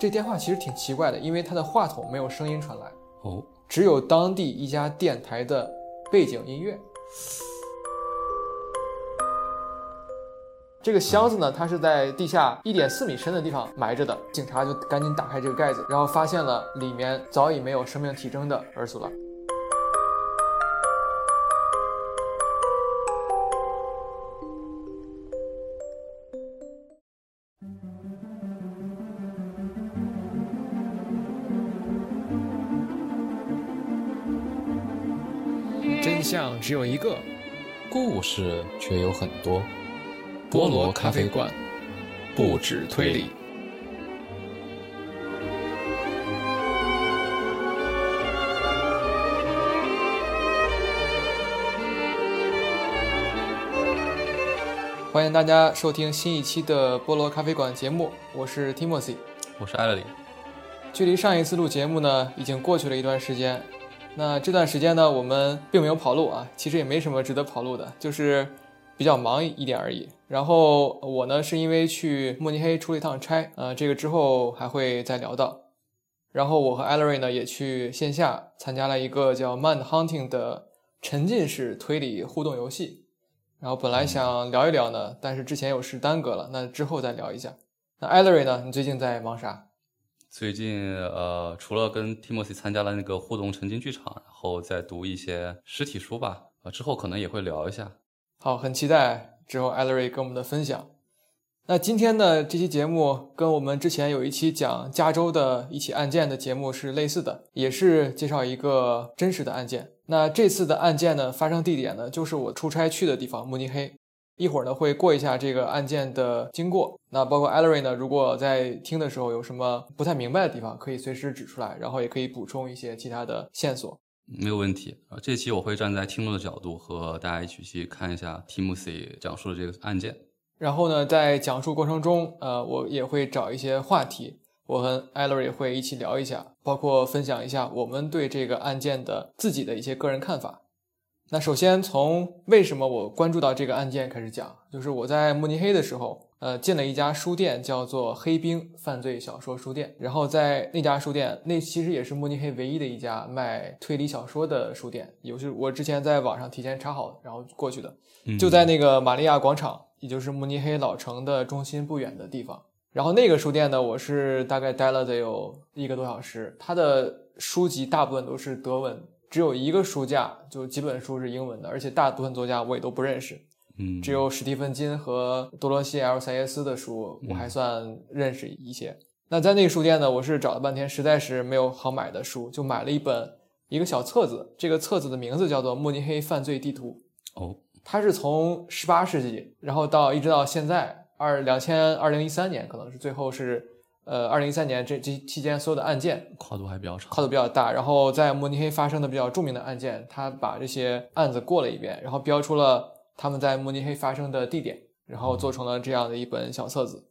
这电话其实挺奇怪的，因为它的话筒没有声音传来，哦，只有当地一家电台的背景音乐。这个箱子呢，它是在地下一点四米深的地方埋着的。警察就赶紧打开这个盖子，然后发现了里面早已没有生命体征的尔苏拉。相只有一个，故事却有很多。菠萝咖啡馆，不止推理。欢迎大家收听新一期的菠萝咖啡馆节目，我是 Timothy，我是艾乐里。距离上一次录节目呢，已经过去了一段时间。那这段时间呢，我们并没有跑路啊，其实也没什么值得跑路的，就是比较忙一点而已。然后我呢，是因为去慕尼黑出了一趟差，呃，这个之后还会再聊到。然后我和艾 l 瑞呢，也去线下参加了一个叫 Mind Hunting 的沉浸式推理互动游戏。然后本来想聊一聊呢，但是之前有事耽搁了，那之后再聊一下。那艾 l 瑞呢，你最近在忙啥？最近呃，除了跟 Timothy 参加了那个互动沉浸剧场，然后再读一些实体书吧。呃，之后可能也会聊一下。好，很期待之后艾 l 瑞跟我们的分享。那今天的这期节目跟我们之前有一期讲加州的一起案件的节目是类似的，也是介绍一个真实的案件。那这次的案件呢，发生地点呢，就是我出差去的地方慕尼黑。一会儿呢，会过一下这个案件的经过。那包括艾 l 瑞呢，如果在听的时候有什么不太明白的地方，可以随时指出来，然后也可以补充一些其他的线索。没有问题啊，这期我会站在听众的角度和大家一起去看一下 Timothy 讲述的这个案件。然后呢，在讲述过程中，呃，我也会找一些话题，我和艾 l 瑞会一起聊一下，包括分享一下我们对这个案件的自己的一些个人看法。那首先从为什么我关注到这个案件开始讲，就是我在慕尼黑的时候，呃，进了一家书店，叫做黑冰犯罪小说书店。然后在那家书店，那其实也是慕尼黑唯一的一家卖推理小说的书店，也是我之前在网上提前查好，然后过去的，就在那个玛利亚广场。也就是慕尼黑老城的中心不远的地方，然后那个书店呢，我是大概待了得有一个多小时。它的书籍大部分都是德文，只有一个书架，就几本书是英文的，而且大部分作家我也都不认识。嗯，只有史蒂芬金和多罗西 ·L· 塞耶斯的书我还算认识一些。那在那个书店呢，我是找了半天，实在是没有好买的书，就买了一本一个小册子。这个册子的名字叫做《慕尼黑犯罪地图》。哦。它是从十八世纪，然后到一直到现在二两千二零一三年，可能是最后是呃二零一三年这这期间所有的案件跨度还比较长，跨度比较大。然后在慕尼黑发生的比较著名的案件，他把这些案子过了一遍，然后标出了他们在慕尼黑发生的地点，然后做成了这样的一本小册子。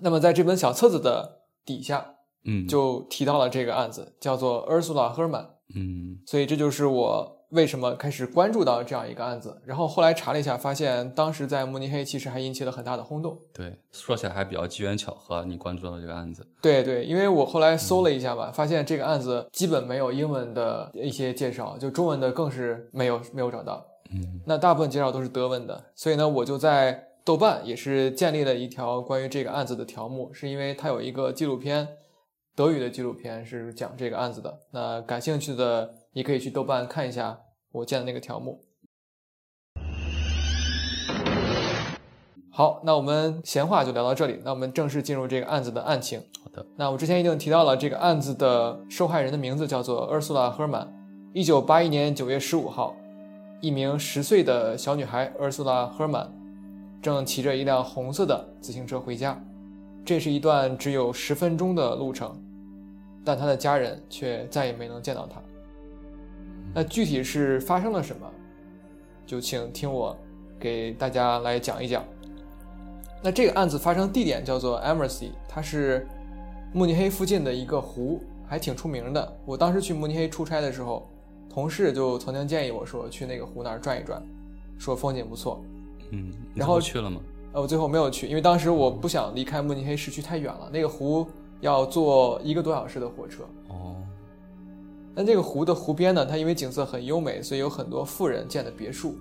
那么在这本小册子的底下，嗯，就提到了这个案子，叫做 Ursula Herman。嗯，所以这就是我。为什么开始关注到这样一个案子？然后后来查了一下，发现当时在慕尼黑其实还引起了很大的轰动。对，说起来还比较机缘巧合，你关注到这个案子。对对，因为我后来搜了一下吧，发现这个案子基本没有英文的一些介绍，就中文的更是没有没有找到。嗯，那大部分介绍都是德文的，所以呢，我就在豆瓣也是建立了一条关于这个案子的条目，是因为它有一个纪录片，德语的纪录片是讲这个案子的。那感兴趣的。你可以去豆瓣看一下我建的那个条目。好，那我们闲话就聊到这里。那我们正式进入这个案子的案情。好的。那我之前已经提到了这个案子的受害人的名字叫做 Ursula Herman。一九八一年九月十五号，一名十岁的小女孩 Ursula Herman 正骑着一辆红色的自行车回家。这是一段只有十分钟的路程，但她的家人却再也没能见到她。那具体是发生了什么，就请听我给大家来讲一讲。那这个案子发生地点叫做 Emersey，它是慕尼黑附近的一个湖，还挺出名的。我当时去慕尼黑出差的时候，同事就曾经建议我说去那个湖那儿转一转，说风景不错。嗯，然后去了吗？呃，我最后没有去，因为当时我不想离开慕尼黑市区太远了。那个湖要坐一个多小时的火车。哦，但这个湖的湖边呢，它因为景色很优美，所以有很多富人建的别墅。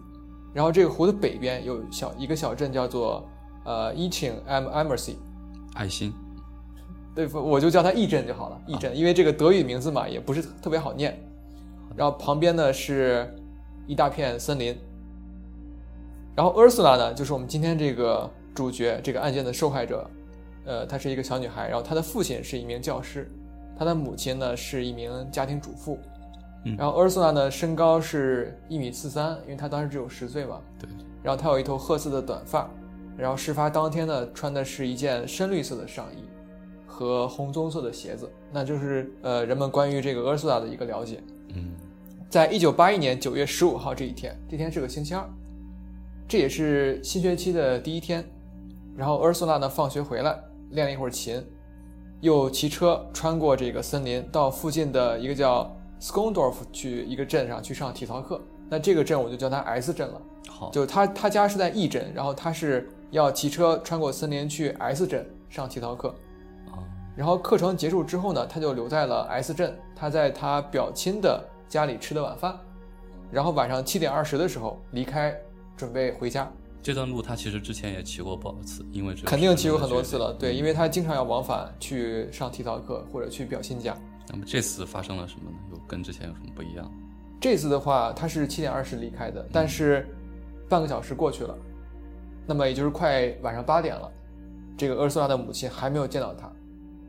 然后这个湖的北边有小一个小镇叫做呃 Eaching am Emercy，爱心，对，我就叫它义镇就好了，义镇，因为这个德语名字嘛，也不是特别好念。然后旁边呢是一大片森林。然后 Ursula 呢，就是我们今天这个主角，这个案件的受害者，呃，她是一个小女孩，然后她的父亲是一名教师，她的母亲呢是一名家庭主妇。嗯然后 Ursula 呢，身高是一米四三，因为他当时只有十岁嘛。对，然后他有一头褐色的短发，然后事发当天呢，穿的是一件深绿色的上衣和红棕色的鞋子，那就是呃人们关于这个 Ursula 的一个了解。嗯在一九八一年九月十五号这一天，这天是个星期二，这也是新学期的第一天。然后 Ursula 呢，放学回来练了一会儿琴，又骑车穿过这个森林，到附近的一个叫 Skondorf 去一个镇上去上体操课。那这个镇我就叫它 S 镇了。好，就他他家是在 E 镇，然后他是要骑车穿过森林去 S 镇上体操课。啊，然后课程结束之后呢，他就留在了 S 镇，他在他表亲的家里吃的晚饭，然后晚上七点二十的时候离开，准备回家。这段路他其实之前也骑过不少次，因为这肯定骑过很多次了，对，因为他经常要往返去上体操课或者去表亲家。那么这次发生了什么呢？有跟之前有什么不一样？这次的话，他是七点二十离开的，但是半个小时过去了，那么也就是快晚上八点了，这个厄苏拉的母亲还没有见到他，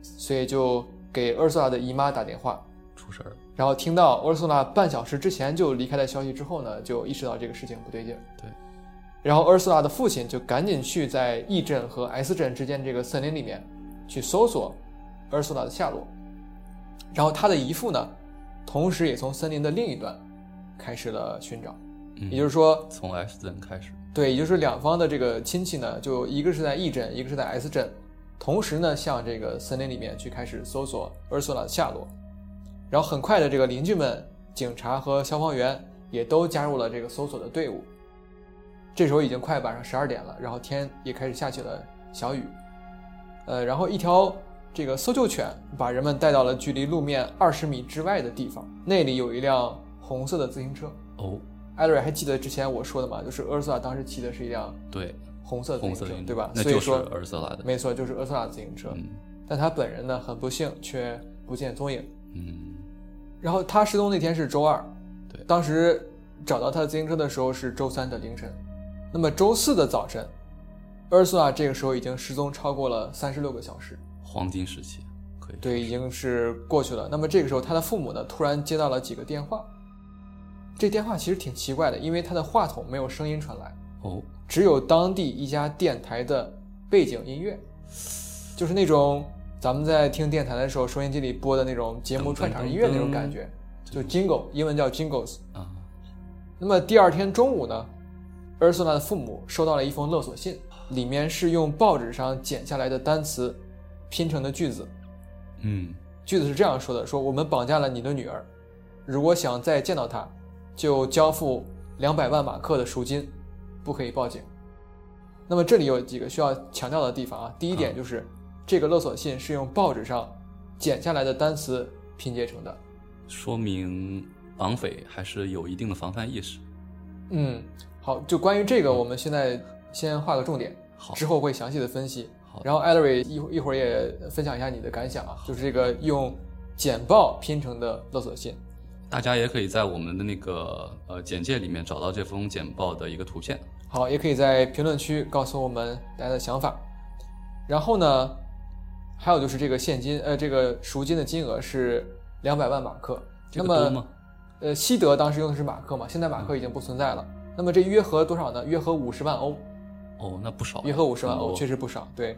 所以就给厄苏拉的姨妈打电话，出事儿了。然后听到厄苏拉半小时之前就离开的消息之后呢，就意识到这个事情不对劲儿。对，然后厄苏拉的父亲就赶紧去在 E 镇和 S 镇之间这个森林里面去搜索厄苏拉的下落。然后他的姨父呢，同时也从森林的另一端开始了寻找。嗯，也就是说，从 S 镇开始。对，也就是两方的这个亲戚呢，就一个是在 E 镇，一个是在 S 镇，同时呢向这个森林里面去开始搜索 Ursula 的下落。然后很快的，这个邻居们、警察和消防员也都加入了这个搜索的队伍。这时候已经快晚上十二点了，然后天也开始下起了小雨。呃，然后一条这个搜救犬把人们带到了距离路面二十米之外的地方，那里有一辆红色的自行车。哦，艾瑞还记得之前我说的吗？就是厄苏拉当时骑的是一辆对，红色的自行车，对吧？那就是所以说，尔瑟拉的。没错，就是厄苏拉的自行车。嗯但他本人呢，很不幸却不见踪影。嗯，然后他失踪那天是周二，对当时找到他的自行车的时候是周三的凌晨。那么周四的早晨，厄苏拉这个时候已经失踪超过了三十六个小时，黄金时期可以。对，已经是过去了。那么这个时候，他的父母呢，突然接到了几个电话。这电话其实挺奇怪的，因为他的话筒没有声音传来。哦，只有当地一家电台的背景音乐，就是那种咱们在听电台的时候，收音机里播的那种节目串场音乐那种感觉，就 jingle，英文叫 jingles。啊，那么第二天中午呢，厄苏拉的父母收到了一封勒索信，里面是用报纸上剪下来的单词拼成的句子。嗯，句子是这样说的：说我们绑架了你的女儿，如果想再见到她，就交付两百万马克的赎金，不可以报警。那么这里有几个需要强调的地方啊。第一点就是，这个勒索信是用报纸上剪下来的单词拼接成的。说明绑匪还是有一定的防范意识。嗯，好，就关于这个，我们现在先画个重点，好，之后会详细的分析。好，然后艾德瑞一会一会儿也分享一下你的感想啊，就是这个用简报拼成的勒索信。大家也可以在我们的那个呃简介里面找到这封简报的一个图片。好，也可以在评论区告诉我们大家的想法。然后呢，还有就是这个现金，呃，这个赎金的金额是两百万马克。那么？呃，西德当时用的是马克嘛，现在马克已经不存在了。那么这约合多少呢？约合五十万欧，哦，那不少。约合五十万欧，确实不少。对。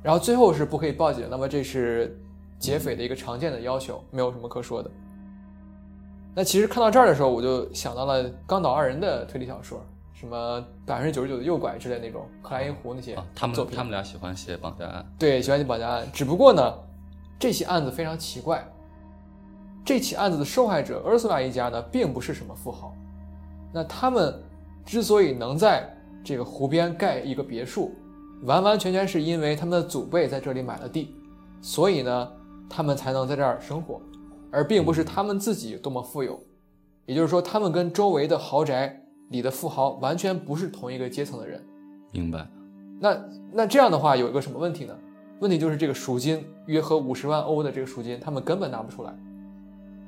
然后最后是不可以报警，那么这是劫匪的一个常见的要求，没有什么可说的。那其实看到这儿的时候，我就想到了冈岛二人的推理小说，什么百分之九十九的诱拐之类那种，克莱因湖那些啊，他作品。们他们俩喜欢写绑架案。对，喜欢写绑架案。只不过呢，这起案子非常奇怪。这起案子的受害者 Ursula 一家呢，并不是什么富豪。那他们之所以能在这个湖边盖一个别墅，完完全全是因为他们的祖辈在这里买了地，所以呢，他们才能在这儿生活，而并不是他们自己多么富有。也就是说，他们跟周围的豪宅里的富豪完全不是同一个阶层的人。明白。那那这样的话，有一个什么问题呢？问题就是这个赎金约合五十万欧的这个赎金，他们根本拿不出来。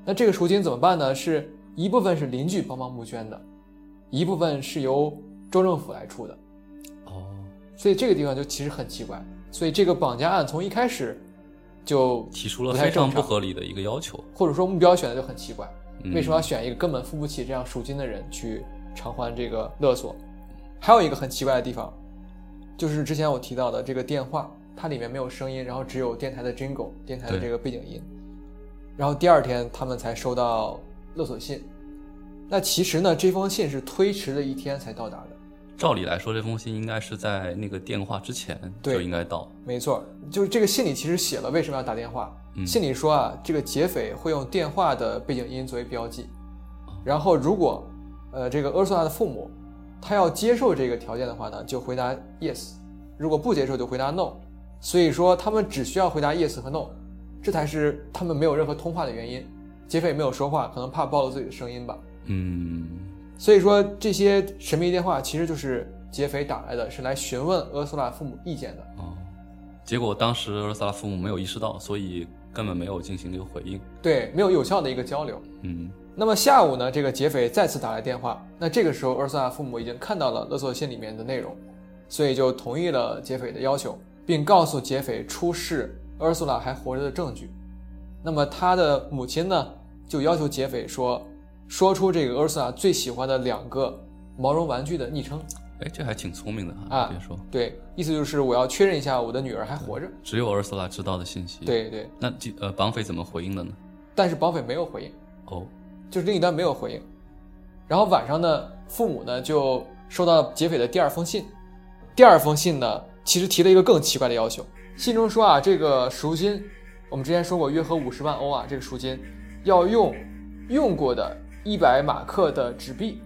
那这个赎金怎么办呢？是一部分是邻居帮忙募捐的，一部分是由州政府来出的。哦，所以这个地方就其实很奇怪。所以这个绑架案从一开始就提出了非常正不合理的一个要求。或者说目标选的就很奇怪，嗯为什么要选一个根本付不起这样赎金的人去偿还这个勒索？还有一个很奇怪的地方，就是之前我提到的这个电话，它里面没有声音，然后只有电台的 jingle，电台的这个背景音。然后第二天他们才收到勒索信，那其实呢，这封信是推迟了一天才到达的。照理来说，这封信应该是在那个电话之前就应该到。没错，就是这个信里其实写了为什么要打电话。嗯信里说啊，这个劫匪会用电话的背景音作为标记，然后如果呃这个厄索拉的父母他要接受这个条件的话呢，就回答 yes；如果不接受就回答 no。所以说他们只需要回答 yes 和 no，这才是他们没有任何通话的原因。劫匪没有说话，可能怕暴露自己的声音吧。嗯，所以说这些神秘电话其实就是劫匪打来的，是来询问厄索拉父母意见的。哦，结果当时厄萨拉父母没有意识到，所以根本没有进行这个回应。对，没有有效的一个交流。嗯，那么下午呢，这个劫匪再次打来电话，那这个时候厄索拉父母已经看到了勒索信里面的内容，所以就同意了劫匪的要求，并告诉劫匪出示厄索拉还活着的证据。那么他的母亲呢，就要求劫匪说，说出这个厄索拉最喜欢的两个毛绒玩具的昵称。哎，这还挺聪明的啊别说，对，意思就是我要确认一下我的女儿还活着。只有厄斯拉知道的信息。，对对，那这呃绑匪怎么回应的呢？但是绑匪没有回应。哦，就是另一端没有回应。然后晚上呢，父母呢就收到劫匪的第二封信。第二封信呢，其实提了一个更奇怪的要求。信中说啊，这个赎金，我们之前说过约合五十万欧啊，这个赎金要用用过的一百马克的纸币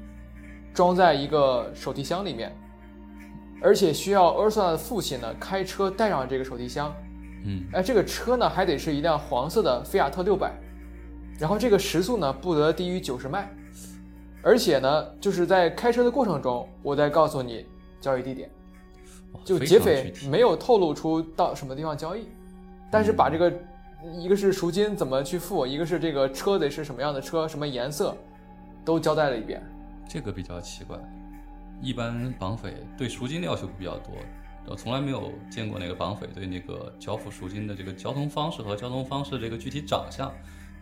装在一个手提箱里面，而且需要厄索拉的父亲呢开车带上这个手提箱。嗯，哎，这个车呢还得是一辆黄色的菲亚特六百，然后这个时速呢不得低于九十迈，而且呢就是在开车的过程中，我再告诉你交易地点，就劫匪没有透露出到什么地方交易，但是把这个一个是赎金怎么去付，一个是这个车得是什么样的车，什么颜色，都交代了一遍。这个比较奇怪。一般绑匪对赎金的要求比较多，我从来没有见过哪个绑匪对那个交付赎金的这个交通方式和交通方式这个具体长相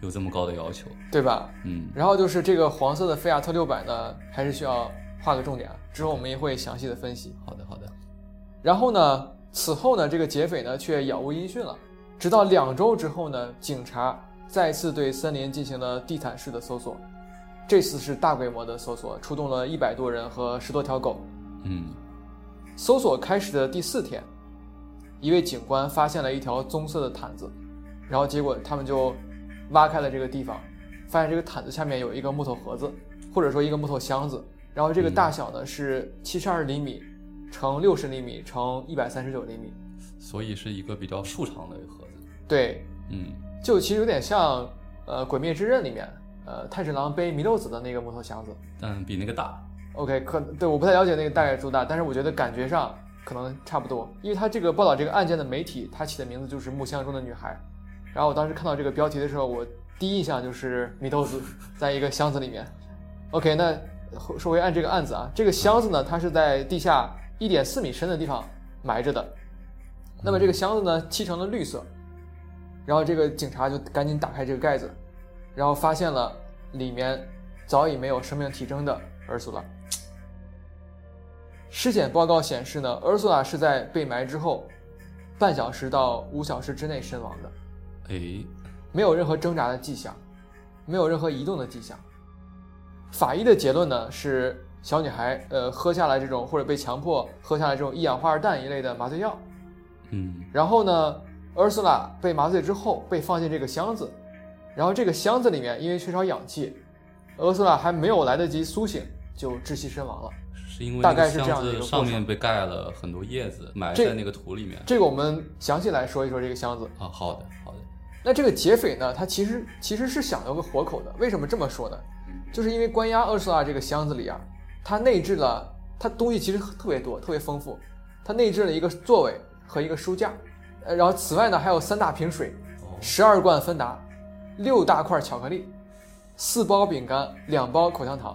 有这么高的要求。对吧？嗯，然后就是这个黄色的菲亚特六百呢，还是需要画个重点啊，之后我们也会详细的分析。好的好的。然后呢，此后呢，这个劫匪呢却杳无音讯了。直到两周之后呢，警察再次对森林进行了地毯式的搜索，这次是大规模的搜索，出动了一百多人和十多条狗。嗯，搜索开始的第四天，一位警官发现了一条棕色的毯子，然后结果他们就挖开了这个地方，发现这个毯子下面有一个木头盒子，或者说一个木头箱子，然后这个大小呢是七十二厘米乘六十厘米乘一百三十九厘米，所以是一个比较竖长的一个盒子。对，嗯，就其实有点像呃《鬼灭之刃》里面呃太史郎背祢豆子的那个木头箱子。嗯比那个大。OK，可对，我不太了解那个大概多大，但是我觉得感觉上可能差不多，因为他这个报道这个案件的媒体，他起的名字就是木箱中的女孩，然后我当时看到这个标题的时候，我第一印象就是祢豆子在一个箱子里面。OK，那说回按这个案子啊，这个箱子呢，它是在地下一点四米深的地方埋着的，那么这个箱子呢漆成了绿色，然后这个警察就赶紧打开这个盖子，然后发现了里面早已没有生命体征的尔苏拉。尸检报告显示呢，尔苏拉是在被埋之后半小时到五小时之内身亡的，哎，没有任何挣扎的迹象，没有任何移动的迹象。法医的结论呢是小女孩呃喝下了这种或者被强迫喝下了这种一氧化二氮一类的麻醉药，嗯，然后呢，厄苏拉被麻醉之后被放进这个箱子，然后这个箱子里面因为缺少氧气，俄斯拉还没有来得及苏醒就窒息身亡了。是因为大概是这样的一个过程上面被盖了很多叶子，埋这在那个土里面。这个我们详细来说一说这个箱子。啊，好的好的，那这个劫匪呢，他其实其实是想要个活口的。为什么这么说呢？就是因为关押厄斯拉这个箱子里啊，它内置了它东西其实特别多，特别丰富。它内置了一个座位和一个书架，呃，然后此外呢还有三大瓶水、哦，十二罐芬达、六大块巧克力、四包饼干、两包口香糖，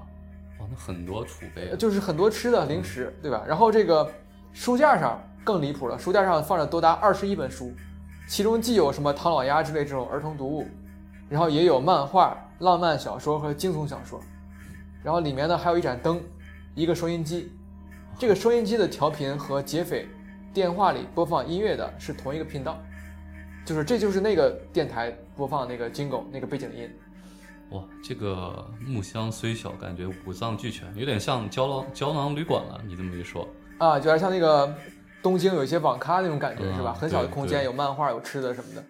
哇，那很多储备啊，呃就是很多吃的零食，对吧？然后这个书架上更离谱了，书架上放着多达二十一本书，其中既有什么唐老鸭之类这种儿童读物，然后也有漫画、浪漫小说和惊悚小说，然后里面呢还有一盏灯，一个收音机，这个收音机的调频和劫匪电话里播放音乐的是同一个频道，就是这就是那个电台播放那个 jingle 那个背景音。哇，这个木箱虽小，感觉五脏俱全，有点像胶囊胶囊旅馆了。你这么一说，啊，就有点像那个东京有一些网咖那种感觉，嗯是吧？很小的空间，有漫画，有吃的什么的。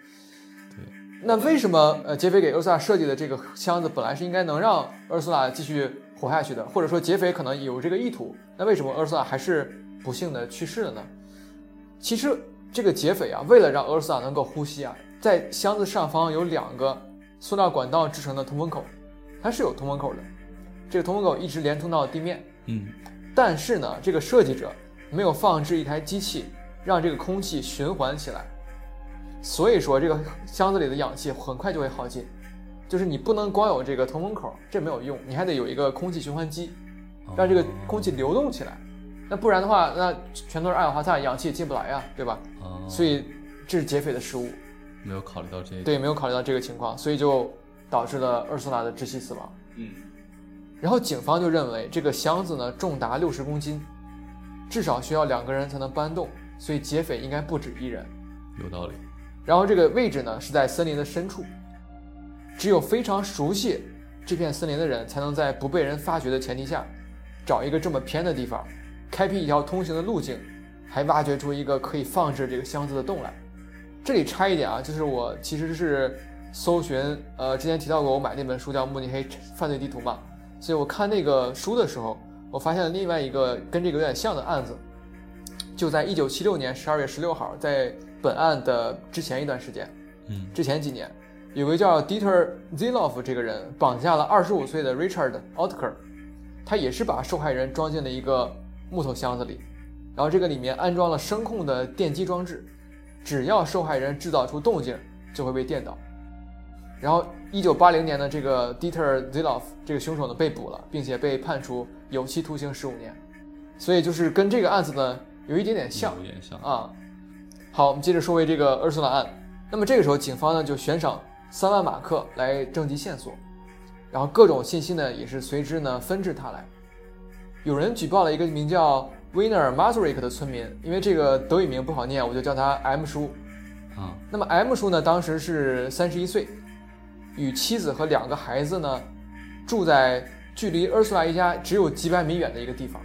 对。那为什么呃劫匪给厄斯拉设计的这个箱子本来是应该能让厄斯拉继续活下去的，或者说劫匪可能有这个意图？那为什么厄斯拉还是不幸的去世了呢？其实这个劫匪啊，为了让俄罗斯拉能够呼吸啊，在箱子上方有两个塑料管道制成的通风口，它是有通风口的。这个通风口一直连通到地面，嗯，但是呢，这个设计者没有放置一台机器，让这个空气循环起来，所以说这个箱子里的氧气很快就会耗尽。就是你不能光有这个通风口，这没有用，你还得有一个空气循环机，让这个空气流动起来。那不然的话，那全都是二氧化碳，氧气进不来呀，对吧？哦，所以这是劫匪的失误，没有考虑到这一。对，没有考虑到这个情况，所以就导致了厄苏拉的窒息死亡。嗯，然后警方就认为这个箱子呢重达六十公斤，至少需要两个人才能搬动，所以劫匪应该不止一人。有道理。然后这个位置呢是在森林的深处，只有非常熟悉这片森林的人才能在不被人发觉的前提下，找一个这么偏的地方，开辟一条通行的路径，还挖掘出一个可以放置这个箱子的洞来。这里插一点啊，就是我其实是搜寻，呃，之前提到过我买那本书叫《慕尼黑犯罪地图》嘛，所以我看那个书的时候，我发现了另外一个跟这个有点像的案子，就在一九七六年十二月十六号，在本案的之前一段时间，嗯，之前几年，有个叫 Dieter Ziloff 这个人绑架了二十五岁的 Richard Otker，他也是把受害人装进了一个木头箱子里，然后这个里面安装了声控的电击装置，只要受害人制造出动静，就会被电到。然后，一九八零年的这个 Dieter Ziloff 这个凶手呢被捕了，并且被判处有期徒刑十五年，所以就是跟这个案子呢有一点点像有点像。啊。好，我们接着说回这个厄苏拉案。那么这个时候，警方呢就悬赏三万马克来征集线索，然后各种信息呢也是随之呢纷至沓来。有人举报了一个名叫 Winner Mazurik 的村民，因为这个德语名不好念，我就叫他 M 叔。啊，那么 M 叔呢，当时是三十一岁，与妻子和两个孩子呢，住在距离厄苏拉一家只有几百米远的一个地方。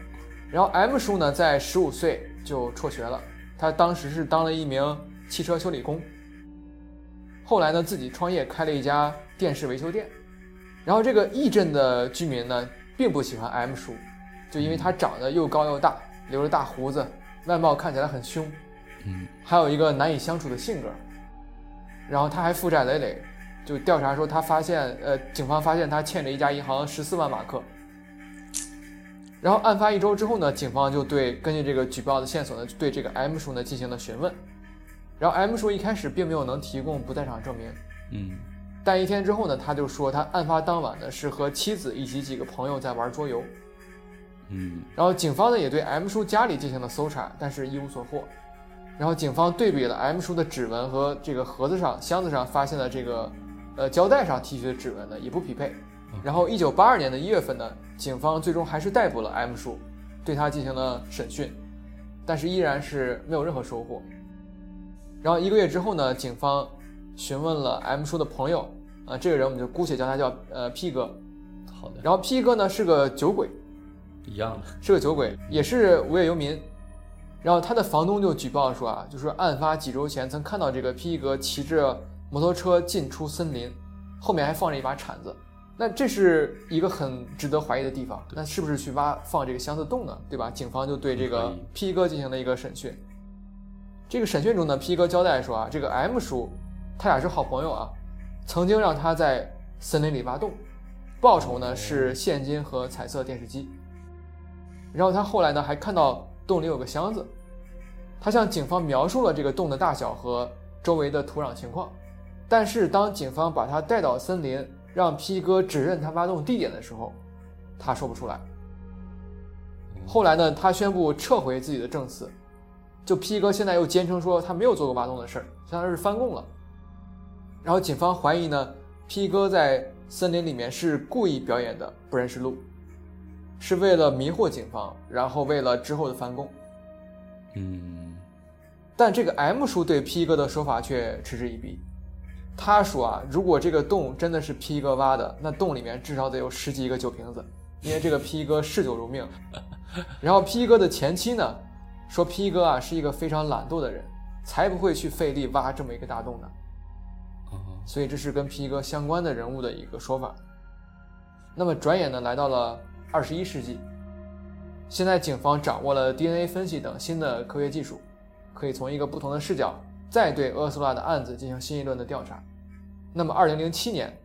然后 M 叔呢，在十五岁就辍学了，他当时是当了一名汽车修理工。后来呢，自己创业开了一家电视维修店。然后这个义镇的居民呢，并不喜欢 M 叔，就因为他长得又高又大，留着大胡子，外貌看起来很凶。嗯，还有一个难以相处的性格，然后他还负债累累，就调查说他发现，呃，警方发现他欠着一家银行十四万马克。然后案发一周之后呢，警方就对根据这个举报的线索呢，对这个 M 叔呢进行了询问。然后 M 叔一开始并没有能提供不在场证明，嗯，但一天之后呢，他就说他案发当晚呢是和妻子以及几个朋友在玩桌游。嗯，然后警方呢也对 M 叔家里进行了搜查，但是一无所获。然后警方对比了 M 叔的指纹和这个盒子上、箱子上发现的这个呃胶带上提取的指纹呢也不匹配。然后一九八二年的一月份呢，警方最终还是逮捕了 M 叔，对他进行了审讯，但是依然是没有任何收获。然后一个月之后呢，警方询问了 M 叔的朋友，啊、这个人我们就姑且叫他叫呃 P 哥。好的，然后 P 哥呢是个酒鬼，一样的。是个酒鬼，也是无业游民。然后他的房东就举报说啊，就是案发几周前曾看到这个 P 哥骑着摩托车进出森林，后面还放着一把铲子。那这是一个很值得怀疑的地方。那是不是去挖放这个箱子洞呢？对吧？警方就对这个 P 哥进行了一个审讯。这个审讯中呢皮哥交代说啊，这个 M 叔，他俩是好朋友啊，曾经让他在森林里挖洞，报酬呢是现金和彩色电视机。然后他后来呢还看到洞里有个箱子，他向警方描述了这个洞的大小和周围的土壤情况。但是当警方把他带到森林，让 P 哥指认他挖洞地点的时候，他说不出来。后来呢，他宣布撤回自己的证词，就 P 哥现在又坚称说他没有做过挖洞的事儿，相当于是翻供了。然后警方怀疑呢，P 哥在森林里面是故意表演的不认识路，是为了迷惑警方，然后为了之后的翻供。嗯，但这个 M 叔对 P 哥的说法却嗤之以鼻。他说啊，如果这个洞真的是 P 哥挖的，那洞里面至少得有十几个酒瓶子，因为这个 P 哥嗜酒如命。然后 P 哥的前妻呢，说 P 哥啊是一个非常懒惰的人，才不会去费力挖这么一个大洞呢。所以这是跟 P 哥相关的人物的一个说法。那么转眼呢，来到了二十一世纪，现在警方掌握了 DNA 分析等新的科学技术，可以从一个不同的视角。再对厄苏拉的案子进行新一轮的调查。那么，二零零七年，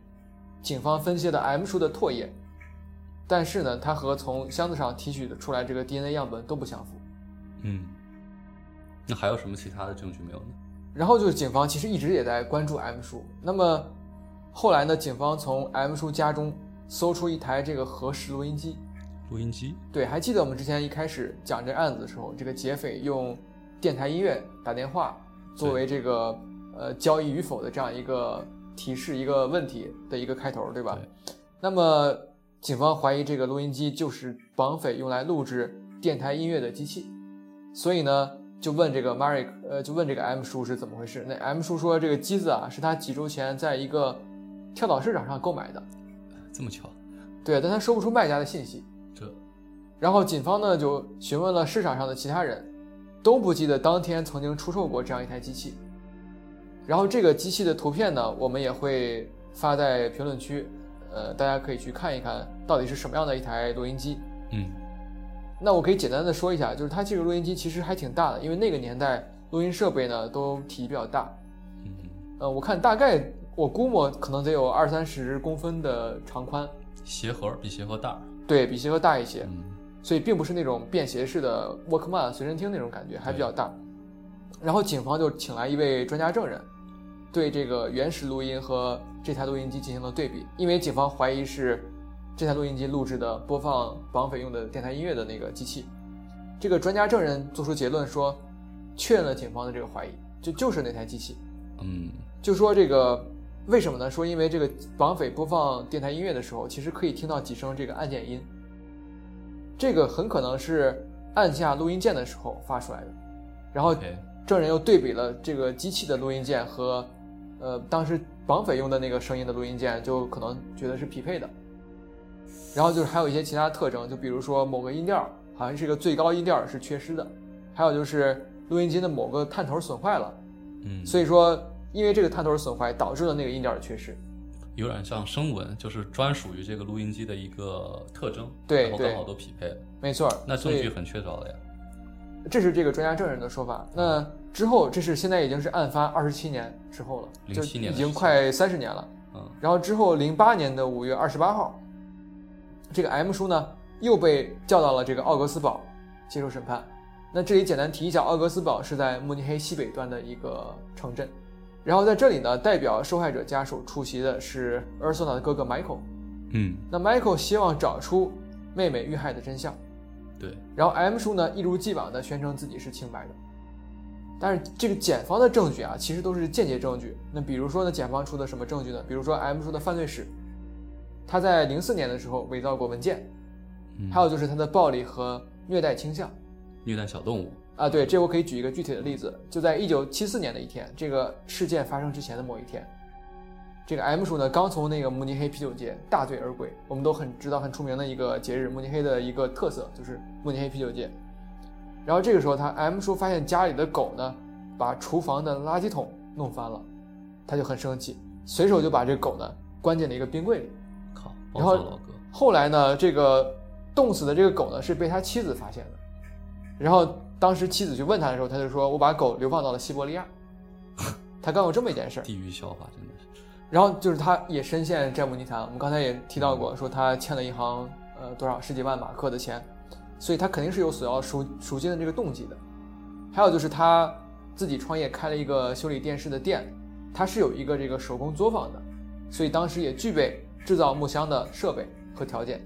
警方分析了 M 叔的唾液，但是呢，它和从箱子上提取的出来这个 DNA 样本都不相符。嗯，那还有什么其他的证据没有呢？然后就是警方其实一直也在关注 M 叔。那么后来呢，警方从 M 叔家中搜出一台这个合适录音机。录音机？对，还记得我们之前一开始讲这案子的时候，这个劫匪用电台音乐打电话。作为这个呃交易与否的这样一个提示一个问题的一个开头，对吧？那么警方怀疑这个录音机就是绑匪用来录制电台音乐的机器，所以呢就问这个 Mark，呃就问这个 M 叔是怎么回事？那 M 叔说这个机子啊是他几周前在一个跳蚤市场上购买的，这么巧？对，但他说不出卖家的信息。这，然后警方呢就询问了市场上的其他人。都不记得当天曾经出售过这样一台机器，然后这个机器的图片呢，我们也会发在评论区，呃，大家可以去看一看到底是什么样的一台录音机。嗯，那我可以简单的说一下，就是它这个录音机其实还挺大的，因为那个年代录音设备呢都体积比较大。嗯，呃，我看大概我估摸可能得有二三十公分的长宽，鞋盒比鞋盒大，对比鞋盒大一些。嗯。所以并不是那种便携式的 Walkman 随身听那种感觉，还比较大。然后警方就请来一位专家证人，对这个原始录音和这台录音机进行了对比，因为警方怀疑是这台录音机录制的播放绑匪用的电台音乐的那个机器。这个专家证人做出结论说，确认了警方的这个怀疑，就就是那台机器。嗯，就说这个为什么呢？说因为这个绑匪播放电台音乐的时候，其实可以听到几声这个按键音。这个很可能是按下录音键的时候发出来的，然后证人又对比了这个机器的录音键和，呃，当时绑匪用的那个声音的录音键，就可能觉得是匹配的。然后就是还有一些其他特征，就比如说某个音调好像是一个最高音调是缺失的，还有就是录音机的某个探头损坏了，嗯，所以说因为这个探头损坏导致了那个音调的缺失。有点像声纹，就是专属于这个录音机的一个特征，对，然后刚好都匹配了，没错。那证据很确凿了呀。这是这个专家证人的说法。那之后，这是现在已经是案发二十七年之后了，零七年已经快三十年了。嗯。然后之后，零八年的五月二十八号，这个 M 叔呢又被叫到了这个奥格斯堡接受审判。那这里简单提一下，奥格斯堡是在慕尼黑西北端的一个城镇。然后在这里呢，代表受害者家属出席的是厄尔索娜的哥哥 Michael。嗯，那 Michael 希望找出妹妹遇害的真相。对。然后 M 叔呢，一如既往的宣称自己是清白的。但是这个检方的证据啊，其实都是间接证据。那比如说呢，检方出的什么证据呢？比如说 M 叔的犯罪史，他在零四年的时候伪造过文件，还有就是他的暴力和虐待倾向，虐待小动物。啊，对，这我可以举一个具体的例子，就在一九七四年的一天，这个事件发生之前的某一天，这个 M 叔呢刚从那个慕尼黑啤酒节大醉而归。我们都很知道很出名的一个节日，慕尼黑的一个特色就是慕尼黑啤酒节。然后这个时候，他 M 叔发现家里的狗呢把厨房的垃圾桶弄翻了，他就很生气，随手就把这个狗呢关进了一个冰柜里。靠！然后后来呢，这个冻死的这个狗呢是被他妻子发现的，然后当时妻子去问他的时候，他就说：“我把狗流放到了西伯利亚。”他干过这么一件事儿。地狱笑话真的是。然后就是他也深陷债务泥潭，我们刚才也提到过，说他欠了银行呃多少十几万马克的钱，所以他肯定是有索要赎赎金的这个动机的。还有就是他自己创业开了一个修理电视的店，他是有一个这个手工作坊的，所以当时也具备制造木箱的设备和条件。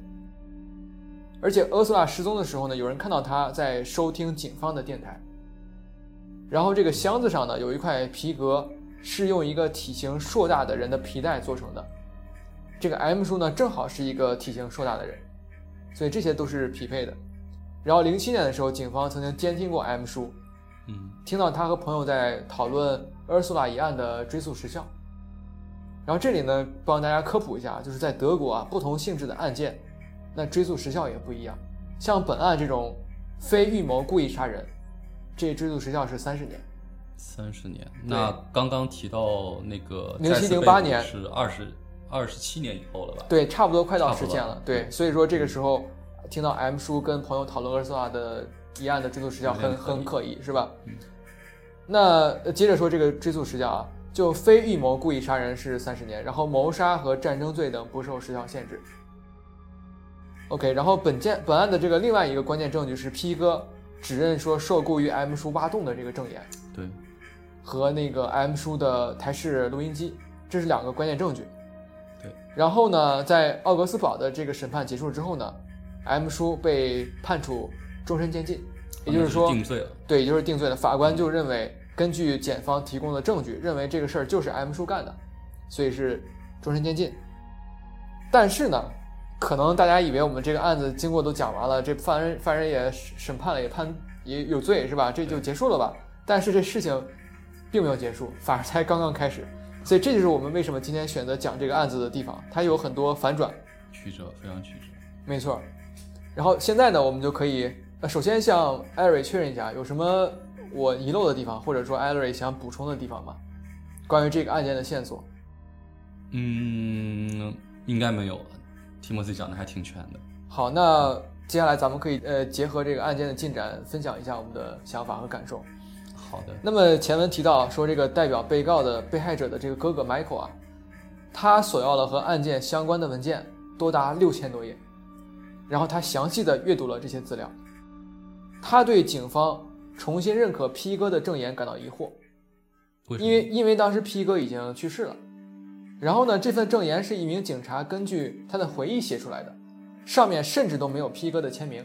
而且厄苏拉失踪的时候呢，有人看到他在收听警方的电台，然后这个箱子上呢有一块皮革。是用一个体型硕大的人的皮带做成的，这个 M 叔呢正好是一个体型硕大的人，所以这些都是匹配的。然后零七年的时候，警方曾经监听过 M 叔，嗯，听到他和朋友在讨论厄苏拉一案的追诉时效。然后这里呢帮大家科普一下，就是在德国啊，不同性质的案件，那追诉时效也不一样。像本案这种非预谋故意杀人，这追诉时效是三十年。三十年，那刚刚提到那个零七零八年是二十二十七年以后了吧？对，差不多快到时间了。对，所以说这个时候听到 M 叔跟朋友讨论厄斯拉的一案的追诉时效很很可疑，是吧？嗯。那接着说这个追诉时效啊，就非预谋故意杀人是三十年，然后谋杀和战争罪等不受时效限制。OK，然后本件本案的这个另外一个关键证据是 P 哥指认说受雇于 M 叔挖洞的这个证言。对。和那个 M 叔的台式录音机，这是两个关键证据。对，然后呢，在奥格斯堡的这个审判结束之后呢，M 叔被判处终身监禁，也就是说定罪了。对，也就是定罪了。法官就认为，根据检方提供的证据，认为这个事儿就是 M 叔干的，所以是终身监禁。但是呢，可能大家以为我们这个案子经过都讲完了，这犯人犯人也审判了，也判也有罪是吧？这就结束了吧？但是这事情。并没有结束，反而才刚刚开始，所以这就是我们为什么今天选择讲这个案子的地方，它有很多反转，曲折，非常曲折，没错。然后现在呢，我们就可以，呃，首先向艾瑞确认一下，有什么我遗漏的地方，或者说艾瑞想补充的地方吗？关于这个案件的线索？嗯，应该没有了，提莫斯讲的还挺全的。好，那接下来咱们可以呃结合这个案件的进展，分享一下我们的想法和感受。好的。那么前文提到说，这个代表被告的被害者的这个哥哥 Michael 啊，他索要了和案件相关的文件多达六千多页，然后他详细的阅读了这些资料，他对警方重新认可 P 哥的证言感到疑惑，因为因为当时 P 哥已经去世了，然后呢，这份证言是一名警察根据他的回忆写出来的，上面甚至都没有 P 哥的签名。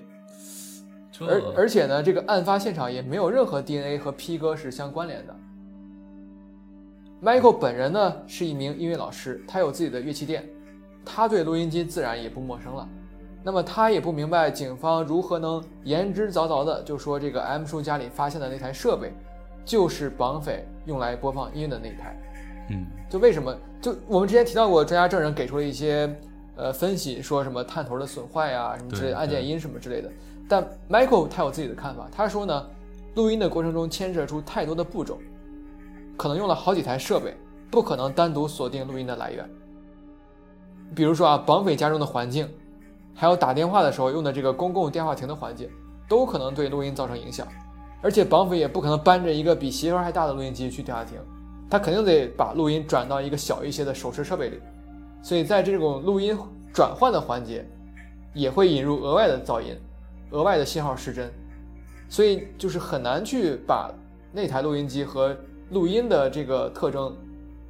而而且呢，这个案发现场也没有任何 DNA 和 P 哥是相关联的。Michael 本人呢是一名音乐老师，他有自己的乐器店，他对录音机自然也不陌生了。那么他也不明白警方如何能言之凿凿的就说这个 M 叔家里发现的那台设备，就是绑匪用来播放音乐的那一台。嗯，就为什么？就我们之前提到过，专家证人给出了一些呃分析，说什么探头的损坏呀，什么之类按键音什么之类的。但 Michael 他有自己的看法，他说呢，录音的过程中牵涉出太多的步骤，可能用了好几台设备，不可能单独锁定录音的来源。比如说啊，绑匪家中的环境，还有打电话的时候用的这个公共电话亭的环境，都可能对录音造成影响。而且绑匪也不可能搬着一个比媳妇还大的录音机去电话亭，他肯定得把录音转到一个小一些的手持设备里。所以在这种录音转换的环节，也会引入额外的噪音。额外的信号失真，所以就是很难去把那台录音机和录音的这个特征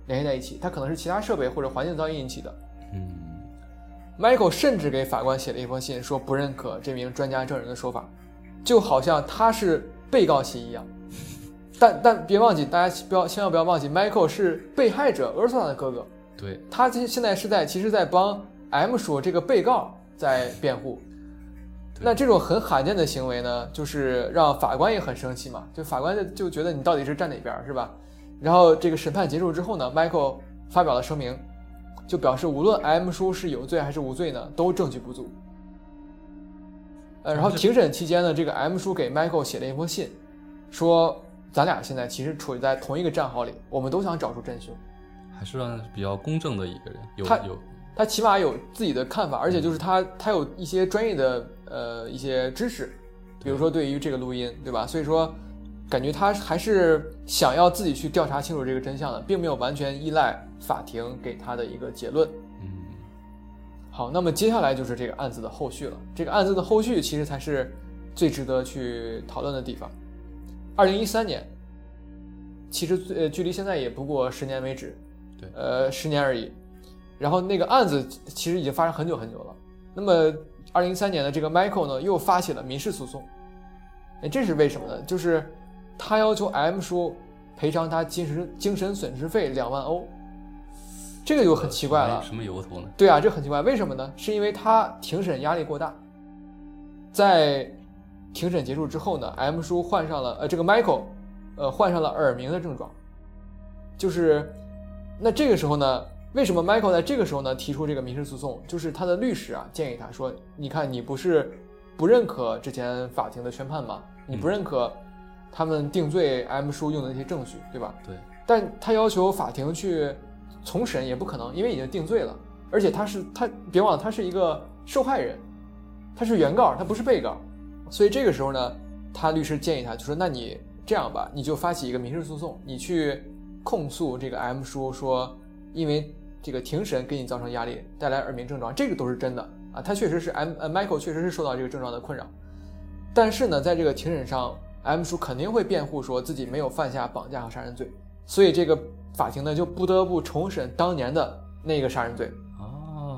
联系在一起，它可能是其他设备或者环境噪音引起的。嗯，Michael 甚至给法官写了一封信，说不认可这名专家证人的说法，就好像他是被告席一样。但但别忘记，大家不要千万不要忘记，Michael 是被害者 Ursula 的哥哥。对，他现现在是在其实，在帮 M 说这个被告在辩护。那这种很罕见的行为呢，就是让法官也很生气嘛。就法官就就觉得你到底是站哪边，是吧？然后这个审判结束之后呢，Michael 发表了声明，就表示无论 M 叔是有罪还是无罪呢，都证据不足。呃，然后庭审期间呢，这个 M 叔给 Michael 写了一封信，说咱俩现在其实处于在同一个战壕里，我们都想找出真凶。还是比较公正的一个人，有他有。他起码有自己的看法，而且就是他他有一些专业的呃一些知识，比如说对于这个录音，对吧？所以说，感觉他还是想要自己去调查清楚这个真相的，并没有完全依赖法庭给他的一个结论。嗯好，那么接下来就是这个案子的后续了。这个案子的后续其实才是最值得去讨论的地方。二零一三年，其实呃距离现在也不过十年为止，对呃十年而已。然后那个案子其实已经发生很久很久了。那么二零一三年的这个 Michael 呢，又发起了民事诉讼。哎，这是为什么呢？就是他要求 M 叔赔偿他精神精神损失费两万欧，这个就很奇怪了。什么由头呢？对啊，这很奇怪，为什么呢？是因为他庭审压力过大，在庭审结束之后呢，M 叔患上了呃这个 Michael，呃患上了耳鸣的症状，就是那这个时候呢，为什么 Michael 在这个时候呢提出这个民事诉讼？就是他的律师啊建议他说，你看你不是不认可之前法庭的宣判吗？你不认可他们定罪 M 叔用的那些证据，对吧？对，但他要求法庭去重审也不可能，因为已经定罪了，而且他是他，别忘了他是一个受害人，他是原告，他不是被告，所以这个时候呢，他律师建议他就说，那你这样吧，你就发起一个民事诉讼，你去控诉这个 M 叔说，因为这个庭审给你造成压力，带来耳鸣症状，这个都是真的啊，他确实是 M 呃 Michael 确实是受到这个症状的困扰，但是呢，在这个庭审上，M 叔肯定会辩护说自己没有犯下绑架和杀人罪，所以这个法庭呢就不得不重审当年的那个杀人罪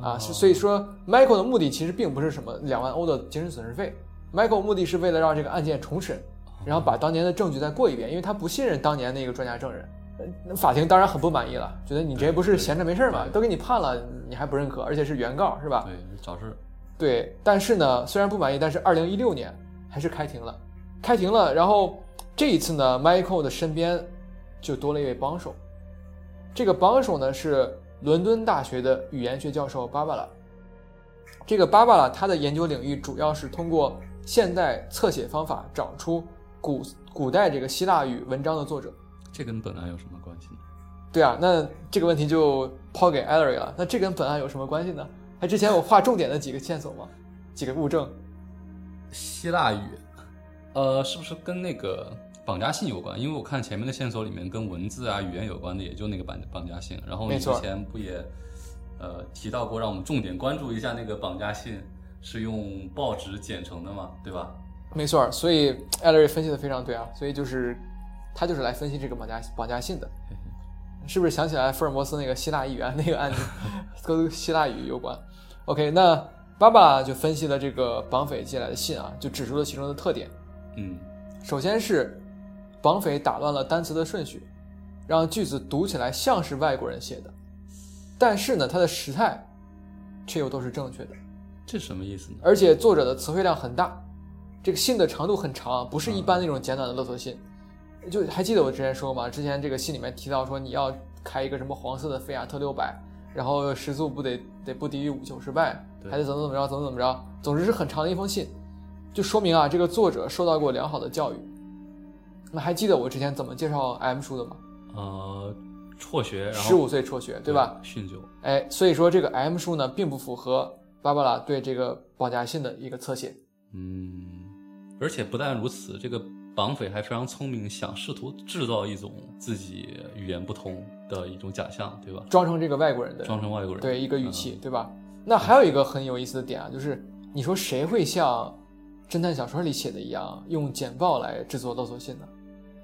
啊所以说 Michael 的目的其实并不是什么两万欧的精神损失费，Michael 目的是为了让这个案件重审，然后把当年的证据再过一遍，因为他不信任当年那个专家证人。法庭当然很不满意了，觉得你这不是闲着没事儿吗？都给你判了，你还不认可，而且是原告是吧？对，找事儿。对，但是呢，虽然不满意，但是二零一六年还是开庭了，开庭了。然后这一次呢，Michael 的身边就多了一位帮手，这个帮手呢是伦敦大学的语言学教授芭芭拉。这个芭芭拉她的研究领域主要是通过现代侧写方法找出古古代这个希腊语文章的作者。这跟本案有什么关系呢？对啊，那这个问题就抛给 Ellery 了。那这跟本案有什么关系呢？还之前我划重点的几个线索吗？几个物证？希腊语，呃，是不是跟那个绑架信有关？因为我看前面的线索里面跟文字啊、语言有关的，也就那个绑绑架信。然后你之前不也呃提到过，让我们重点关注一下那个绑架信是用报纸剪成的嘛，对吧？没错儿，所以艾瑞分析的非常对啊，所以就是他就是来分析这个绑架绑架信的，是不是想起来福尔摩斯那个希腊议员那个案子跟希腊语有关？OK，那爸爸就分析了这个绑匪寄来的信啊，就指出了其中的特点。嗯，首先是绑匪打乱了单词的顺序，让句子读起来像是外国人写的，但是呢，它的时态却又都是正确的。这什么意思呢？而且作者的词汇量很大，这个信的长度很长，不是一般那种简短的勒索信。就还记得我之前说吗？之前这个信里面提到说你要开一个什么黄色的菲亚特六百，然后时速不得得不低于五九十迈，还得怎么怎么着，怎么怎么着，总之是很长的一封信，就说明啊这个作者受到过良好的教育。那还记得我之前怎么介绍 M 书的吗？呃，辍学，十五岁辍学，对吧？？酗酒。哎，所以说这个 M 书呢，并不符合芭芭拉对这个绑架信的一个侧写。嗯，而且不但如此，这个绑匪还非常聪明，想试图制造一种自己语言不通的一种假象，对吧？装成这个外国人的装成外国人，对一个语气，对吧？那还有一个很有意思的点啊，就是你说谁会像侦探小说里写的一样，用简报来制作勒索信呢？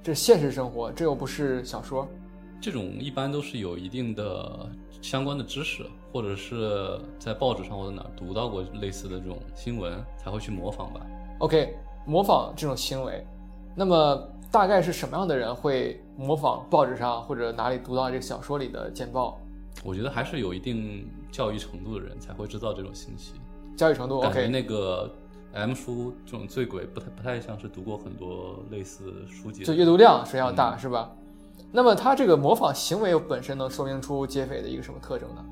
这现实生活，这又不是小说。这种一般都是有一定的相关的知识，或者是在报纸上或者哪儿读到过类似的这种新闻，才会去模仿吧。OK，模仿这种行为，那么大概是什么样的人会模仿报纸上或者哪里读到这个小说里的简报？我觉得还是有一定教育程度的人才会知道这种信息。教育程度感觉 OK，那个 M 书这种醉鬼不太不太像是读过很多类似书籍就阅读量是要大，嗯是吧？那么他这个模仿行为本身能说明出劫匪的一个什么特征呢？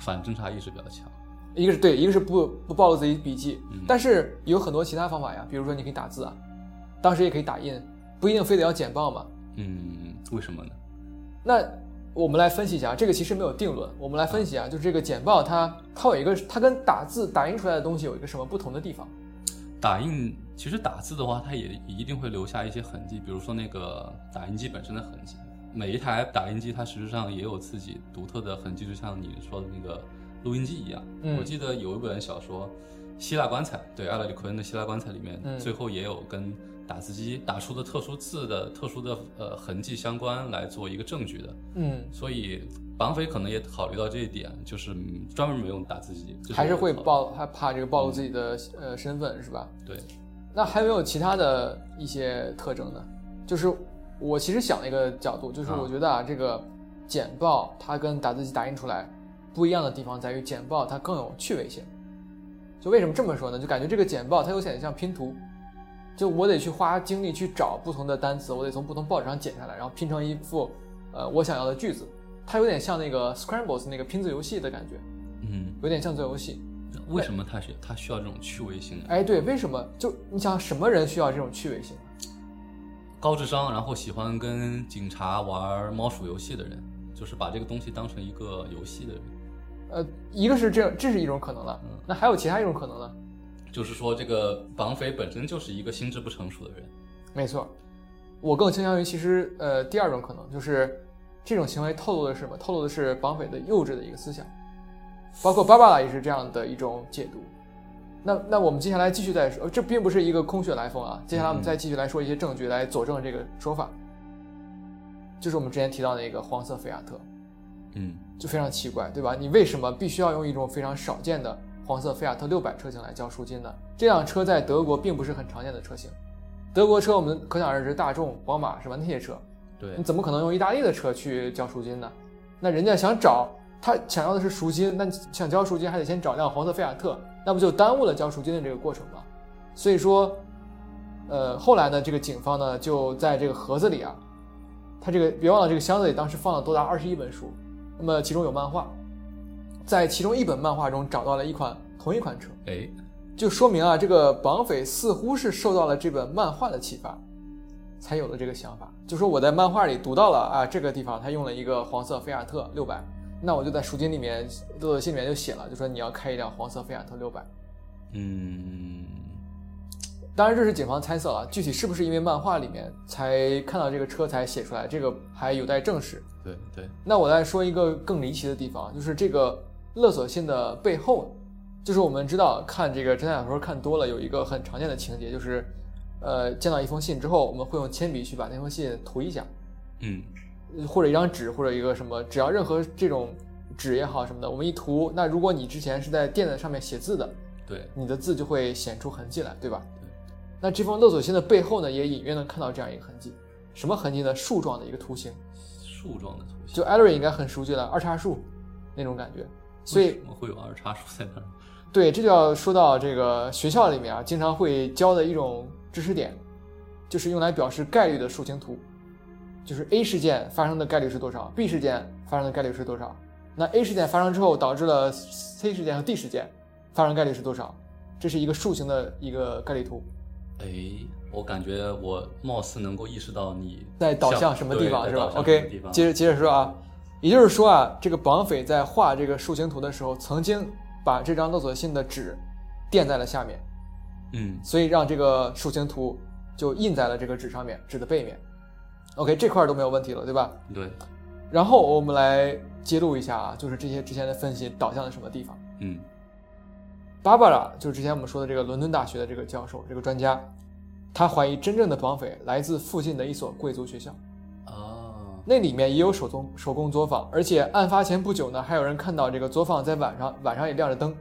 反侦查意识比较强。一个是对，一个是不不暴露自己笔记，嗯但是有很多其他方法呀，比如说你可以打字啊，当时也可以打印，不一定非得要简报嘛。嗯，为什么呢？那我们来分析一下，这个其实没有定论。我们来分析啊，就是这个简报它它有一个，它跟打字打印出来的东西有一个什么不同的地方？打印其实打字的话，它也一定会留下一些痕迹，比如说那个打印机本身的痕迹。每一台打印机它实际上也有自己独特的痕迹，就像你说的那个录音机一样。嗯我记得有一本小说《希腊棺材》，对，艾勒里·奎恩的《希腊棺材》里面，嗯最后也有跟打字机打出的特殊字的特殊的呃痕迹相关来做一个证据的。嗯，所以绑匪可能也考虑到这一点，就是嗯专门没用打字机，这还是会暴，还怕这个暴露自己的呃身份是吧？对。那还有没有其他的一些特征呢？就是我其实想了一个角度，就是啊我觉得啊，这个简报它跟打字机打印出来不一样的地方在于，简报它更有趣味性。就为什么这么说呢？就感觉这个简报它有点像拼图，就我得去花精力去找不同的单词，我得从不同报纸上剪下来，然后拼成一副呃我想要的句子。它有点像那个 Scrambles 那个拼字游戏的感觉，嗯，有点像做游戏。为什么他是他需要这种趣味性呢？哎，对，为什么？就你想什么人需要这种趣味性？高智商，然后喜欢跟警察玩猫鼠游戏的人，就是把这个东西当成一个游戏的人。呃，一个是这，这是一种可能了。嗯那还有其他一种可能呢？就是说，这个绑匪本身就是一个心智不成熟的人。没错，我更倾向于其实呃第二种可能，就是这种行为透露的是什么？透露的是绑匪的幼稚的一个思想，包括芭芭拉也是这样的一种解读。那那我们接下来继续再说，呃这并不是一个空穴来风啊。接下来我们再继续来说一些证据来佐证这个说法，就是我们之前提到的那个黄色菲亚特。嗯，就非常奇怪，对吧？你为什么必须要用一种非常少见的黄色菲亚特六百车型来交赎金呢？这辆车在德国并不是很常见的车型，德国车我们可想而知，大众、宝马是吧？那些车，对你，怎么可能用意大利的车去交赎金呢？那人家想找他想要的是赎金，那想交赎金还得先找辆黄色菲亚特，那不就耽误了交赎金的这个过程吗？所以说，呃，后来呢，这个警方呢就在这个盒子里啊，他这个别忘了这个箱子里当时放了多达二十一本书，那么其中有漫画，在其中一本漫画中找到了一款同一款车，哎，就说明啊，这个绑匪似乎是受到了这本漫画的启发，才有了这个想法。就说我在漫画里读到了啊，这个地方他用了一个黄色菲亚特六百，那我就在赎金里面勒索信里面就写了，就说你要开一辆黄色菲亚特六百。嗯，当然这是警方猜测了，具体是不是因为漫画里面才看到这个车才写出来，这个还有待证实。对对，那我再说一个更离奇的地方，就是这个勒索信的背后，就是我们知道看这个侦探小说看多了，有一个很常见的情节，就是，呃，见到一封信之后，我们会用铅笔去把那封信涂一下，嗯，或者一张纸，或者一个什么，只要任何这种纸也好什么的，我们一涂，那如果你之前是在垫子上面写字的，对，你的字就会显出痕迹来，对吧对？那这封勒索信的背后呢，也隐约能看到这样一个痕迹，什么痕迹呢？树状的一个图形。树状的图形，就 Ellery 应该很熟悉了，二叉树那种感觉。所以为什么会有二叉树在那儿？对，这就要说到这个学校里面啊，经常会教的一种知识点，就是用来表示概率的树形图。就是 A 事件发生的概率是多少，B 事件发生的概率是多少。那 A 事件发生之后，导致了 C 事件和 D 事件发生概率是多少？这是一个树形的一个概率图，哎，我感觉我貌似能够意识到你在导向什么地方是吧？OK，接着接着说啊，也就是说啊，这个绑匪在画这个树形图的时候，曾经把这张勒索信的纸垫在了下面，嗯，所以让这个树形图就印在了这个纸上面，纸的背面。OK，这块都没有问题了，对吧？对，然后我们来揭露一下啊，就是这些之前的分析导向了什么地方。嗯芭芭拉就是之前我们说的这个伦敦大学的这个教授，这个专家，他怀疑真正的绑匪来自附近的一所贵族学校。哦，那里面也有手工手工作坊，而且案发前不久呢，还有人看到这个作坊在晚上晚上也亮着灯。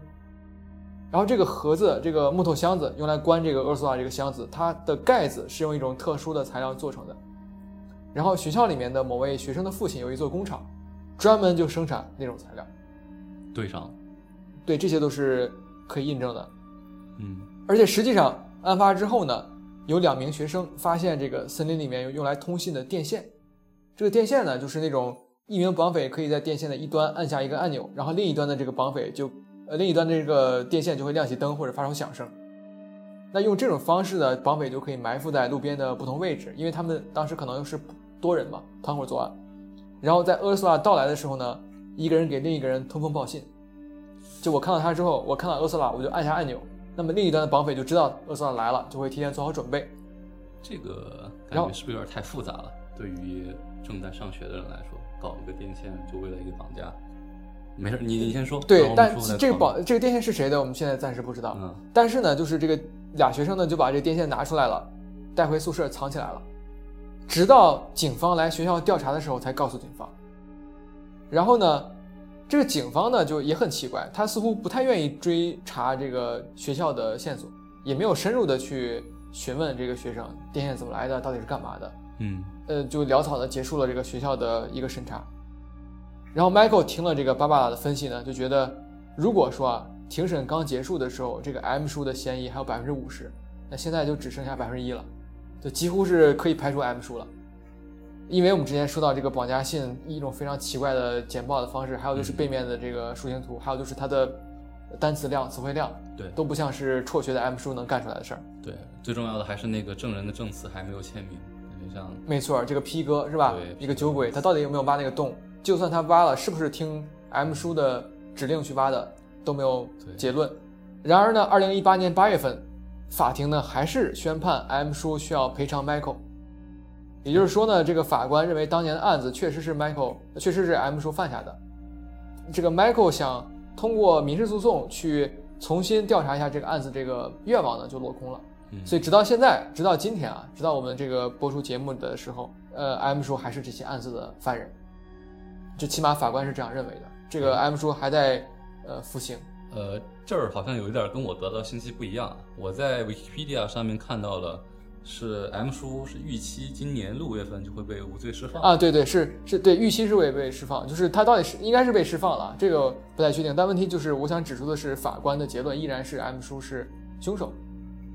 然后这个盒子，这个木头箱子用来关这个厄苏拉这个箱子，它的盖子是用一种特殊的材料做成的。然后学校里面的某位学生的父亲有一座工厂，专门就生产那种材料。对上了，对，这些都是可以印证的。嗯而且实际上，案发之后呢，有两名学生发现这个森林里面有用来通信的电线。这个电线呢，就是那种一名绑匪可以在电线的一端按下一个按钮，然后另一端的这个绑匪就，呃，另一端的这个电线就会亮起灯或者发出响声。那用这种方式呢，绑匪就可以埋伏在路边的不同位置，因为他们当时可能是多人嘛，团伙作案，然后在厄苏拉到来的时候呢，一个人给另一个人通风报信。就我看到他之后，我看到厄苏拉，我就按下按钮，那么另一端的绑匪就知道厄苏拉来了，就会提前做好准备。这个感觉是不是有点太复杂了？对于正在上学的人来说，搞一个电线就为了一个绑架，没事，你你先说。对，但这个绑这个电线是谁的，我们现在暂时不知道。嗯但是呢，就是这个俩学生呢就把这个电线拿出来了，带回宿舍藏起来了，直到警方来学校调查的时候才告诉警方。然后呢，这个警方呢就也很奇怪，他似乎不太愿意追查这个学校的线索，也没有深入的去询问这个学生电线怎么来的，到底是干嘛的。嗯呃，就潦草的结束了这个学校的一个审查。然后 Michael 听了这个芭芭拉的分析呢，就觉得如果说啊，庭审刚结束的时候，这个 M 叔的嫌疑还有百分之五十，那现在就只剩下百分之一了，就几乎是可以排除 M 叔了。因为我们之前说到这个绑架信一种非常奇怪的简报的方式，还有就是背面的这个树形图，还有就是它的单词量、词汇量，对都不像是辍学的 M 叔能干出来的事儿。对，最重要的还是那个证人的证词还没有签名，感觉像没错，这个 P 哥是吧对？一个酒鬼，他到底有没有挖那个洞？就算他挖了，是不是听 M 叔的指令去挖的，都没有结论。然而呢，二零一八年八月份，法庭呢还是宣判 M 叔需要赔偿 Michael。也就是说呢，这个法官认为当年的案子确实是 Michael，确实是 M 叔犯下的。这个 Michael 想通过民事诉讼去重新调查一下这个案子，这个愿望呢就落空了。嗯所以直到现在，直到今天啊，直到我们这个播出节目的时候，呃，M 叔还是这起案子的犯人，就起码法官是这样认为的。这个 M 叔还在呃服刑。呃，这儿好像有一点跟我得到信息不一样。我在 Wikipedia 上面看到了，是 M 叔是预期今年六月份就会被无罪释放。啊，对对，是是，对，预期是会被释放，就是他到底是应该是被释放了，这个不太确定。但问题就是，我想指出的是，法官的结论依然是 M 叔是凶手，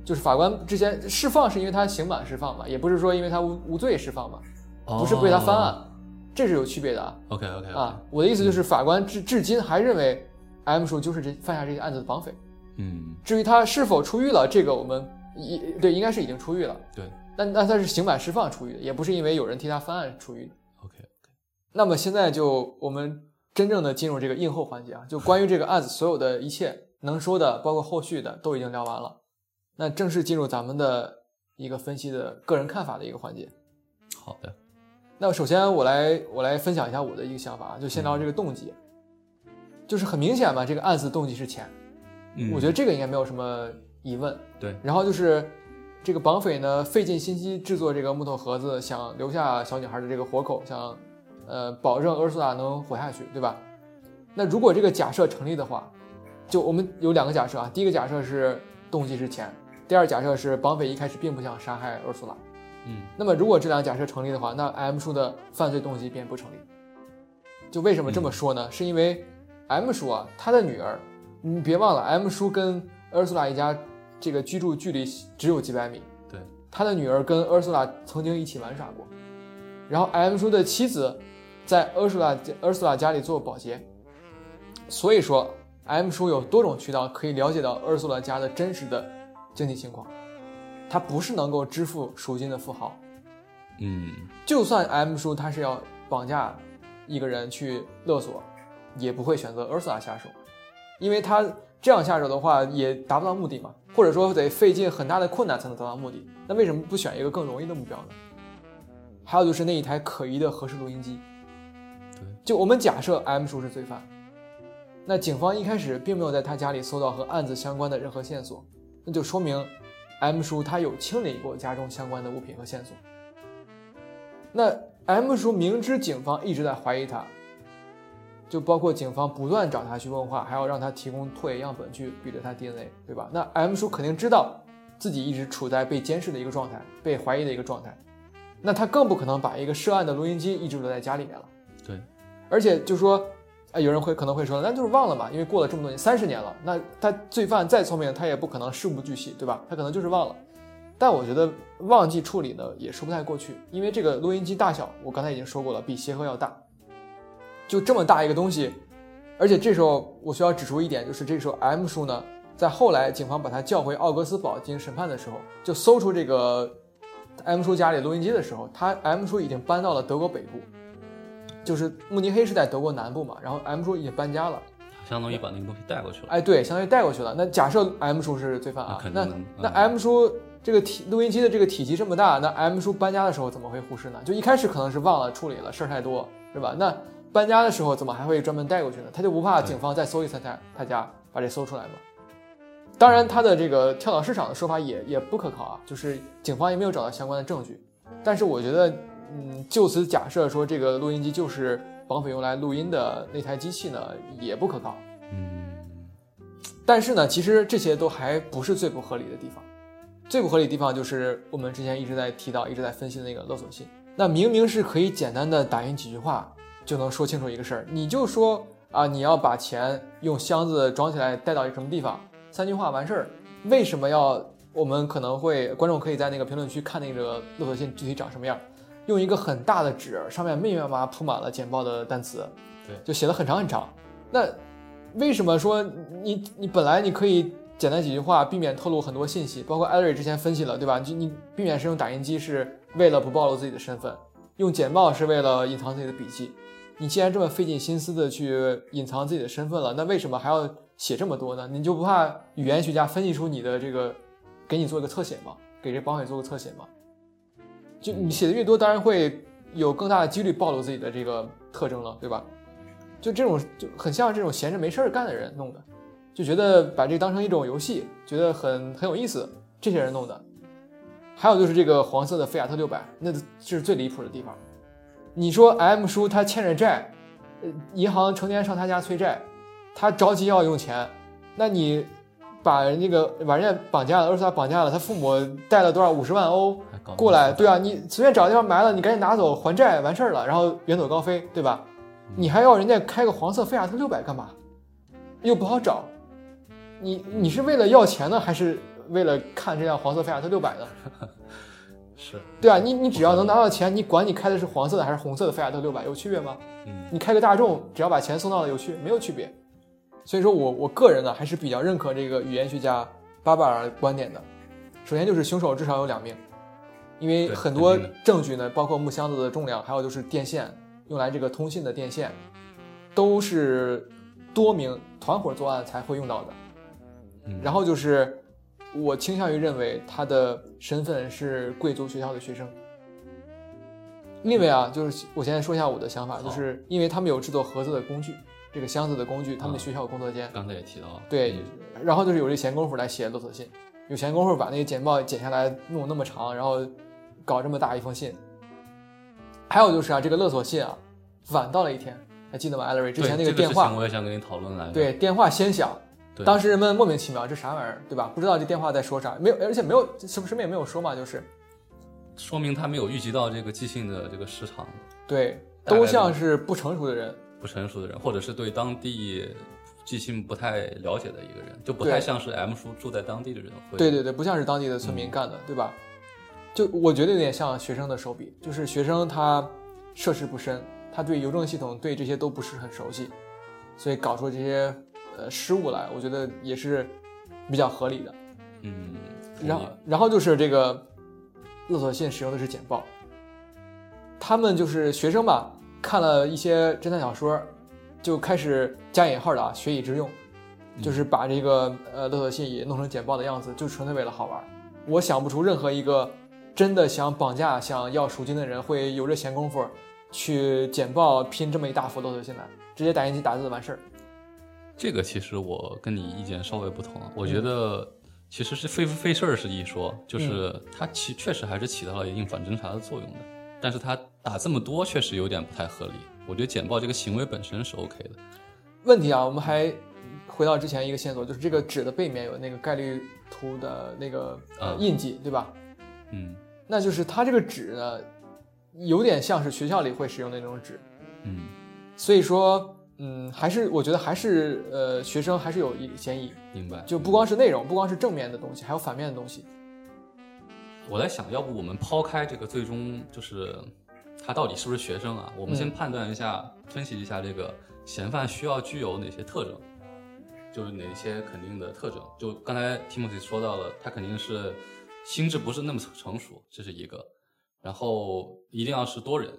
就是法官之前释放是因为他刑满释放嘛，也不是说因为他无无罪释放嘛，不是被他翻案，这是有区别的啊。OK OK 啊，我的意思就是，法官至至今还认为 M 叔就是这犯下这些案子的绑匪。嗯，至于他是否出狱了，这个我们一对应该是已经出狱了。对那那他是刑满释放出狱的，也不是因为有人替他翻案出狱的。，OK，那么现在就我们真正的进入这个映后环节啊，就关于这个案子所有的一切能说的，包括后续的都已经聊完了。那正式进入咱们的一个分析的个人看法的一个环节。好的，那首先我来我来分享一下我的一个想法啊，就先聊这个动机，就是很明显嘛，这个案子动机是钱，嗯，我觉得这个应该没有什么疑问。对，然后就是这个绑匪呢，费尽心机制作这个木头盒子，想留下小女孩的这个活口，想呃保证厄苏拉能活下去，对吧？那如果这个假设成立的话，就我们有两个假设啊，第一个假设是动机是钱，第二假设是绑匪一开始并不想杀害厄苏拉。嗯那么如果这两个假设成立的话，那 M 叔的犯罪动机便不成立。就为什么这么说呢？是因为 M 叔啊，他的女儿，你别忘了，M 叔跟厄苏拉一家这个居住距离只有几百米，对，他的女儿跟厄苏拉曾经一起玩耍过，然后 M 叔的妻子在厄苏拉厄苏拉家里做保洁，所以说 M 叔有多种渠道可以了解到厄苏拉家的真实的经济情况，他不是能够支付赎金的富豪，嗯。就算 M 叔他是要绑架一个人去勒索，也不会选择 Ursula 下手，因为他这样下手的话也达不到目的嘛，或者说得费尽很大的困难才能达到目的。那为什么不选一个更容易的目标呢？还有就是那一台可疑的合适录音机，对，就我们假设 M 叔是罪犯，那警方一开始并没有在他家里搜到和案子相关的任何线索，那就说明 M 叔他有清理过家中相关的物品和线索。那 M 叔明知警方一直在怀疑他，就包括警方不断找他去问话，还要让他提供唾液样本去比对他 DNA，对吧？那 M 叔肯定知道自己一直处在被监视的一个状态，被怀疑的一个状态，那他更不可能把一个涉案的录音机一直留在家里面了。对，而且就说，哎，有人会可能会说，那就是忘了嘛，因为过了这么多年，三十年了，那他罪犯再聪明，他也不可能事无巨细，对吧？他可能就是忘了。但我觉得忘记处理呢，也说不太过去，因为这个录音机大小，我刚才已经说过了，比协和要大，就这么大一个东西，而且这时候我需要指出一点，就是这时候 M 叔呢，在后来警方把他叫回奥格斯堡进行审判的时候，就搜出这个 M 叔家里录音机的时候，他 M 叔已经搬到了德国北部，就是慕尼黑是在德国南部嘛，然后 M 叔已经搬家了，相当于把那个东西带过去了。哎，对，相当于带过去了。那假设 M 叔是罪犯啊，那那 M 叔这个体录音机的这个体积这么大，那 M 叔搬家的时候怎么会忽视呢？就一开始可能是忘了处理了，事儿太多，是吧？那搬家的时候怎么还会专门带过去呢？他就不怕警方再搜一次他他家，把这搜出来吗？当然，他的这个跳蚤市场的说法也也不可靠啊，就是警方也没有找到相关的证据。但是我觉得，嗯，就此假设说这个录音机就是绑匪用来录音的那台机器呢，也不可靠。嗯，但是呢，其实这些都还不是最不合理的地方。最不合理的地方就是我们之前一直在提到、一直在分析的那个勒索信。那明明是可以简单的打印几句话就能说清楚一个事儿，你就说啊，你要把钱用箱子装起来带到一个什么地方，三句话完事儿。为什么要？我们可能会观众可以在那个评论区看那个勒索信具体长什么样，用一个很大的纸，上面密密麻麻铺满了简报的单词，对就写的很长很长。那为什么说你你本来你可以简单几句话，避免透露很多信息？包括艾瑞之前分析了，对吧？就你避免使用打印机是为了不暴露自己的身份，用简报是为了隐藏自己的笔记。你既然这么费尽心思的去隐藏自己的身份了，那为什么还要写这么多呢？你就不怕语言学家分析出你的这个，给你做一个侧写吗？给这绑匪做个侧写吗？就你写的越多，当然会有更大的几率暴露自己的这个特征了，对吧？就这种就很像这种闲着没事儿干的人弄的，就觉得把这当成一种游戏，觉得很很有意思，这些人弄的。还有就是这个黄色的菲亚特六百，那这是最离谱的地方。你说 M 叔他欠着债，呃，银行成天上他家催债，他着急要用钱，那你把人那个把人家绑架了，俄斯拉绑架了，他父母贷了多少五十万欧过来，对啊，你随便找个地方埋了，你赶紧拿走还债完事儿了，然后远走高飞，对吧？你还要人家开个黄色菲亚特六百干嘛？又不好找，你你是为了要钱呢，还是为了看这辆黄色菲亚特六百呢？是，对啊，你你只要能拿到钱，你管你开的是黄色的还是红色的菲亚特六百有区别吗？嗯你开个大众，只要把钱送到了有区没有区别。所以说我我个人呢还是比较认可这个语言学家巴巴尔的观点的。首先就是凶手至少有两名，因为很多证据呢，包括木箱子的重量，还有就是电线用来这个通信的电线，都是多名团伙作案才会用到的。嗯然后就是我倾向于认为他的身份是贵族学校的学生，另外啊，就是我先说一下我的想法，就是因为他们有制作盒子的工具，这个箱子的工具，他们啊学校工作间，刚才也提到了，对嗯，然后就是有这闲工夫来写勒索信，有闲工夫把那个简报剪下来弄那么长，然后搞这么大一封信。还有就是啊，这个勒索信啊，晚到了一天，还记得吗？艾瑞之前那个电话。我也想跟你讨论来着。对，电话先响，对，当时人们莫名其妙，这啥玩意儿，对吧？不知道这电话在说啥，没有，而且没有，什么什么也没有说嘛？就是说明他没有预计到这个寄信的这个时长，对，大概都像是不成熟的人。不成熟的人，或者是对当地寄信不太了解的一个人，就不对太像是 M 叔住在当地的人会。对对对，不像是当地的村民干的，对吧？就我觉得有点像学生的手笔，就是学生他涉世不深，他对邮政系统对这些都不是很熟悉，所以搞出这些呃失误来，我觉得也是比较合理的。嗯，然后然后就是这个勒索信使用的是简报，他们就是学生吧，看了一些侦探小说，就开始加引号的啊学以致用，就是把这个呃勒索信也弄成简报的样子，就纯粹为了好玩。我想不出任何一个真的想绑架、想要赎金的人会有这闲工夫去简报拼这么一大幅勒索信来，直接打印机打字完事儿。这个其实我跟你意见稍微不同，我嗯。觉得其实是费不费事儿是一说，就是它其确实还是起到了一定反侦查的作用的，但是它打这么多确实有点不太合理。我觉得简报这个行为本身是 OK 的，问题啊，我们还回到之前一个线索，就是这个纸的背面有那个概率图的那个印记，对吧？嗯。那就是它这个纸呢，有点像是学校里会使用的那种纸，嗯，所以说，嗯，还是我觉得还是呃学生还是有一嫌疑，明白。就不光是内容，不光是正面的东西，还有反面的东西。我在想，要不我们抛开这个最终就是他到底是不是学生啊？我们先嗯判断一下、分析一下这个嫌犯需要具有哪些特征，就是哪些肯定的特征。就刚才 Timothy 说到了，他肯定是心智不是那么成熟，这是一个。然后一定要是多人，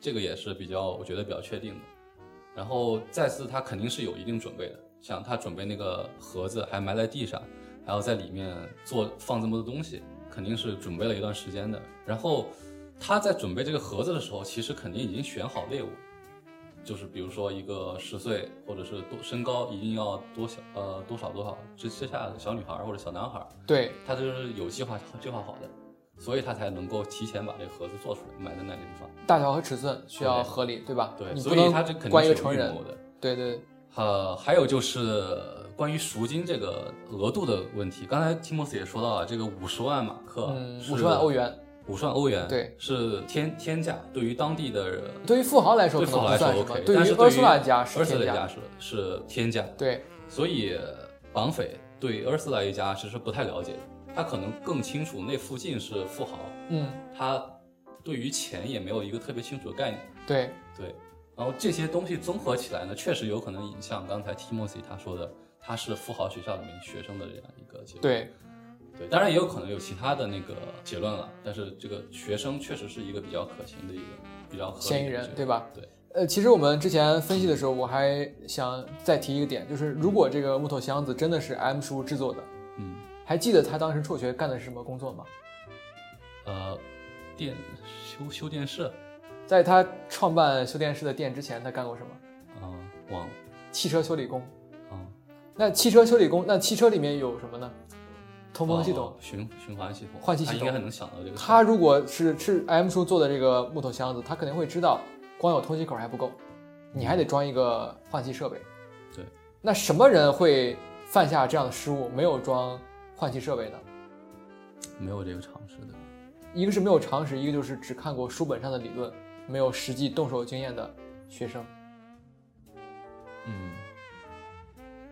这个也是比较我觉得比较确定的。然后再次他肯定是有一定准备的，像他准备那个盒子还埋在地上，还要在里面做放这么多东西，肯定是准备了一段时间的。然后他在准备这个盒子的时候，其实肯定已经选好猎物，就是比如说一个十岁或者是多身高一定要多小呃多少多少之之下的小女孩或者小男孩，对，他就是有计划计划好的，所以他才能够提前把这个盒子做出来，埋在那个地方。大小和尺寸需要合理，对吧？对，所以他这肯定是有成人预谋。的。对对，呃，还有就是关于赎金这个额度的问题，刚才提莫斯也说到了，这个五十万马克，嗯，五十万欧，元，五十万欧元，对是天天价，对于当地的人对于富豪来说对富豪来说可能不算什么 OK，，对于但是厄苏拉家是天价。是是天价，对，所以绑匪对厄斯拉一家其实不太了解的，他可能更清楚那附近是富豪，嗯，他对于钱也没有一个特别清楚的概念。对，对，然后这些东西综合起来呢，确实有可能影响刚才 Timothy 他说的，他是富豪学校里面学生的这样一个结论。对，对，当然也有可能有其他的那个结论了，但是这个学生确实是一个比较可行的一个比较嫌疑人对吧？对，呃，其实我们之前分析的时候，我还想再提一个点，就是如果这个木头箱子真的是 M 叔制作的，嗯，还记得他当时辍学干的是什么工作吗？呃，电修修电视在他创办修电视的店之前，他干过什么？啊、忘了汽车修理工。啊，那汽车修理工，那汽车里面有什么呢？通风系统。哦循循环系统，换气系统他应该很能想到这个。他如果是是 M 叔做的这个木头箱子，他肯定会知道，光有通气口还不够，你还得装一个换气设备。对，那什么人会犯下这样的失误，没有装换气设备呢？没有这个常识的，一个是没有常识，一个就是只看过书本上的理论，没有实际动手经验的学生。嗯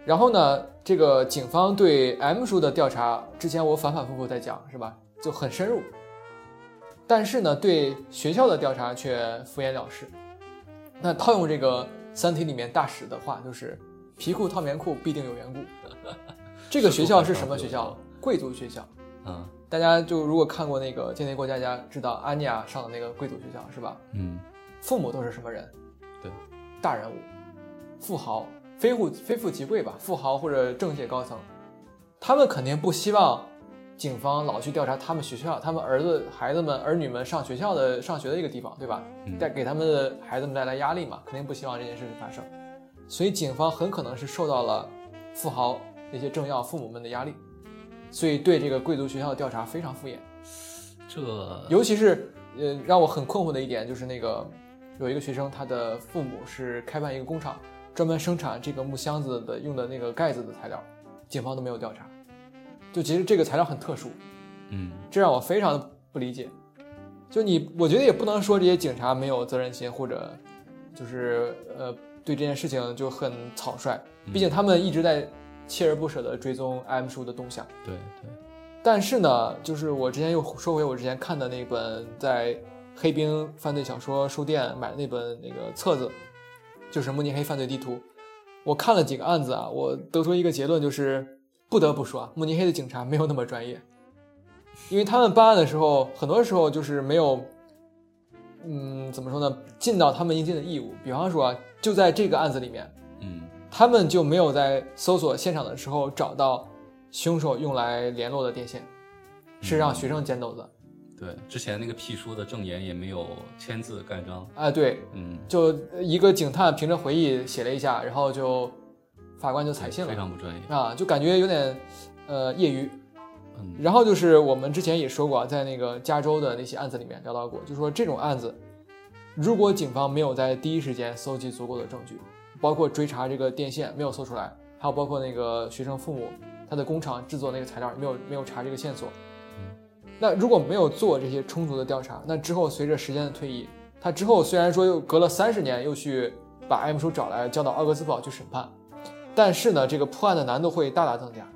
然后呢，这个警方对 M 叔的调查，之前我反反复复在讲，是吧？就很深入。但是呢，对学校的调查却敷衍了事。那套用这个《三体》里面大使的话，就是“皮裤套棉裤，必定有缘故”。这个学校是什么学校？贵族学校。嗯大家就如果看过那个《间谍过家家》，知道安妮亚上的那个贵族学校是吧？嗯父母都是什么人？对，大人物，富豪，非富非富即贵吧，富豪或者政界高层，他们肯定不希望警方老去调查他们学校、他们儿子、孩子们、儿女们上学校的上学的一个地方，对吧？嗯带给他们的孩子们带来压力嘛，肯定不希望这件事情发生。所以警方很可能是受到了富豪那些政要父母们的压力，所以对这个贵族学校的调查非常敷衍。这尤其是呃，让我很困惑的一点就是那个有一个学生，他的父母是开办一个工厂，专门生产这个木箱子的用的那个盖子的材料，警方都没有调查。就其实这个材料很特殊，嗯这让我非常的不理解。就你，我觉得也不能说这些警察没有责任心，或者就是呃对这件事情就很草率，毕竟他们一直在锲而不舍地追踪 M 叔的动向。对对但是呢，就是我之前又说回我之前看的那本在黑冰犯罪小说书店买的那本那个册子，就是《慕尼黑犯罪地图》。我看了几个案子啊，我得出一个结论，就是不得不说啊，慕尼黑的警察没有那么专业，因为他们办案的时候，很多时候就是没有，嗯，怎么说呢，尽到他们应尽的义务。比方说啊，就在这个案子里面，嗯他们就没有在搜索现场的时候找到凶手用来联络的电线，是让学生捡走的。对，之前那个屁书的证言也没有签字盖章，啊，对，嗯，就一个警探凭着回忆写了一下，然后就法官就采信了。非常不专业，啊，就感觉有点呃业余。嗯。然后就是我们之前也说过啊，在那个加州的那些案子里面聊到过，就说这种案子，如果警方没有在第一时间搜集足够的证据，包括追查这个电线没有搜出来，还有包括那个学生父母他的工厂制作那个材料没有没有查这个线索，那如果没有做这些充足的调查，那之后随着时间的推移，他之后虽然说又隔了三十年又去把 M 叔找来叫到奥格斯堡去审判，但是呢，这个破案的难度会大大增加。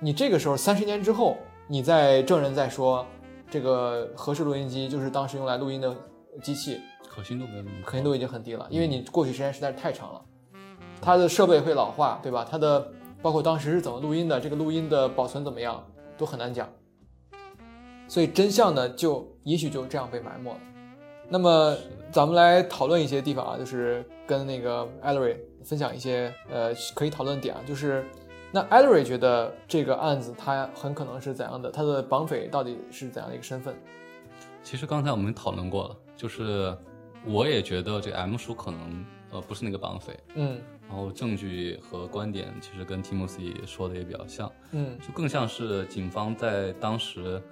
你这个时候三十年之后，你在证人在说这个合适录音机就是当时用来录音的机器，可信度没有那么可信度已经很低了，因为你过去时间实在是太长了，它的设备会老化，对吧？它的包括当时是怎么录音的，这个录音的保存怎么样，都很难讲。所以真相呢，就也许就这样被埋没了。那么咱们来讨论一些地方啊，就是跟那个 Ellery 分享一些呃可以讨论点啊，就是那 Ellery 觉得这个案子他很可能是怎样的，他的绑匪到底是怎样的一个身份？其实刚才我们讨论过了，就是我也觉得这个 M 叔可能呃不是那个绑匪，嗯然后证据和观点其实跟 Timothy 说的也比较像，嗯就更像是警方在当时，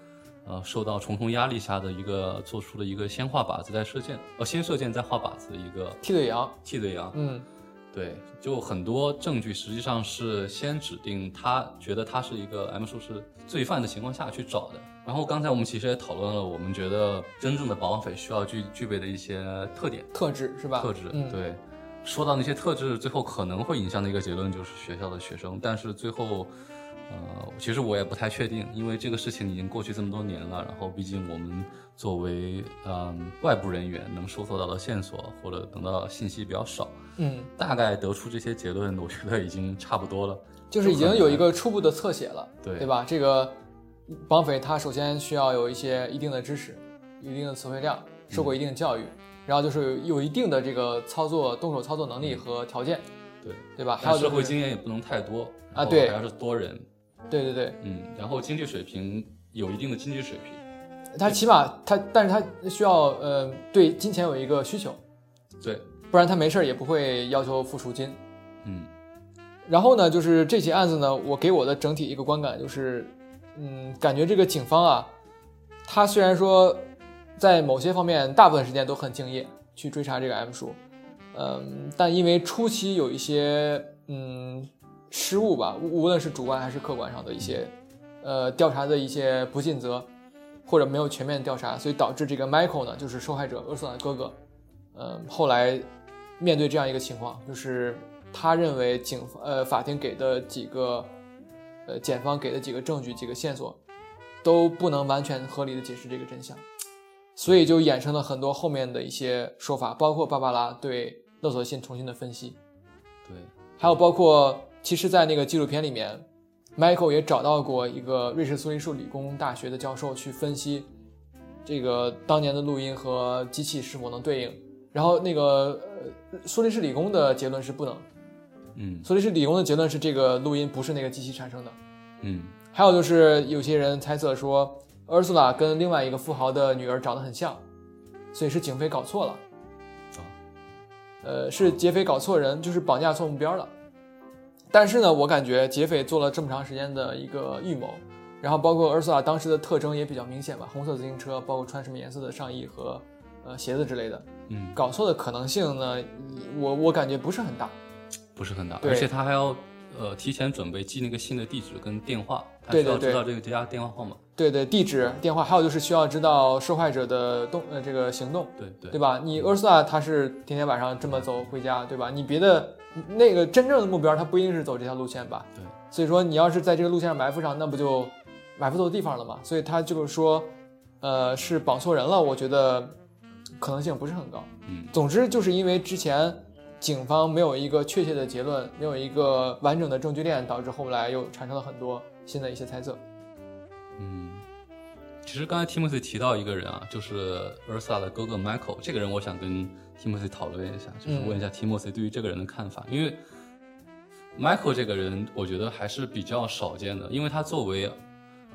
呃，受到重重压力下的一个做出了一个先画靶子再射箭，呃，先射箭再画靶子的一个替罪羊，替罪羊。嗯对，就很多证据实际上是先指定他觉得他是一个 M 叔是罪犯的情况下去找的。然后刚才我们其实也讨论了，我们觉得真正的绑匪需要具具备的一些特点。特质是吧？特质，嗯，对。说到那些特质，最后可能会影响的一个结论就是学校的学生，但是最后，呃，其实我也不太确定，因为这个事情已经过去这么多年了，然后毕竟我们作为嗯外部人员能搜索到的线索或者等到的信息比较少，嗯，大概得出这些结论，我觉得已经差不多了。就是已经有一个初步的侧写了，对对吧？这个绑匪他首先需要有一些一定的知识，一定的词汇量，受过一定的教育，然后就是有一定的这个操作动手操作能力和条件，对，对吧？还有社会经验也不能太多啊对还要是多人，对对对，嗯，然后经济水平有一定的经济水平，他起码他，但是他需要呃对金钱有一个需求，对，不然他没事儿也不会要求付赎金。嗯。然后呢，就是这起案子呢，我给我的整体一个观感就是，嗯，感觉这个警方啊，他虽然说在某些方面大部分时间都很敬业去追查这个 M 叔，嗯，但因为初期有一些嗯失误吧，无论是主观还是客观上的一些呃调查的一些不尽责，或者没有全面调查，所以导致这个 Michael 呢，就是受害者厄瑟的哥哥，嗯，后来面对这样一个情况，就是他认为警呃法庭给的几个呃检方给的几个证据几个线索都不能完全合理的解释这个真相，所以就衍生了很多后面的一些说法，包括芭芭拉对勒索信重新的分析，对，还有包括其实，在那个纪录片里面，Michael 也找到过一个瑞士苏黎世理工大学的教授去分析这个当年的录音和机器是否能对应。然后那个呃，苏黎世理工的结论是不能，嗯苏黎世理工的结论是这个录音不是那个机器产生的。嗯还有就是有些人猜测说，厄苏拉跟另外一个富豪的女儿长得很像，所以是警匪搞错了。啊呃，是劫匪搞错人，就是绑架错目标了。但是呢，我感觉劫匪做了这么长时间的一个预谋，然后包括厄苏拉当时的特征也比较明显吧，红色自行车，包括穿什么颜色的上衣和呃鞋子之类的，嗯，搞错的可能性呢，我我感觉不是很大。不是很大，而且他还要呃提前准备记那个信的地址跟电话，他需要对对对知道这个家电话号码。对对，地址、电话，还有就是需要知道受害者的动呃这个行动。对对对吧？你厄斯拉他是天天晚上这么走回家，对吧？你别的那个真正的目标，他不一定是走这条路线吧？对。所以说你要是在这个路线上埋伏上，那不就埋伏错地方了吗？所以他就是说，呃，是绑错人了，我觉得可能性不是很高。嗯总之就是因为之前警方没有一个确切的结论，没有一个完整的证据链，导致后来又产生了很多新的一些猜测。嗯，其实刚才 Timothy 提到一个人啊，就是 Ursa 的哥哥 Michael，这个人我想跟 Timothy 讨论一下，就是问一下 Timothy 对于这个人的看法，因为 Michael 这个人，我觉得还是比较少见的，因为他作为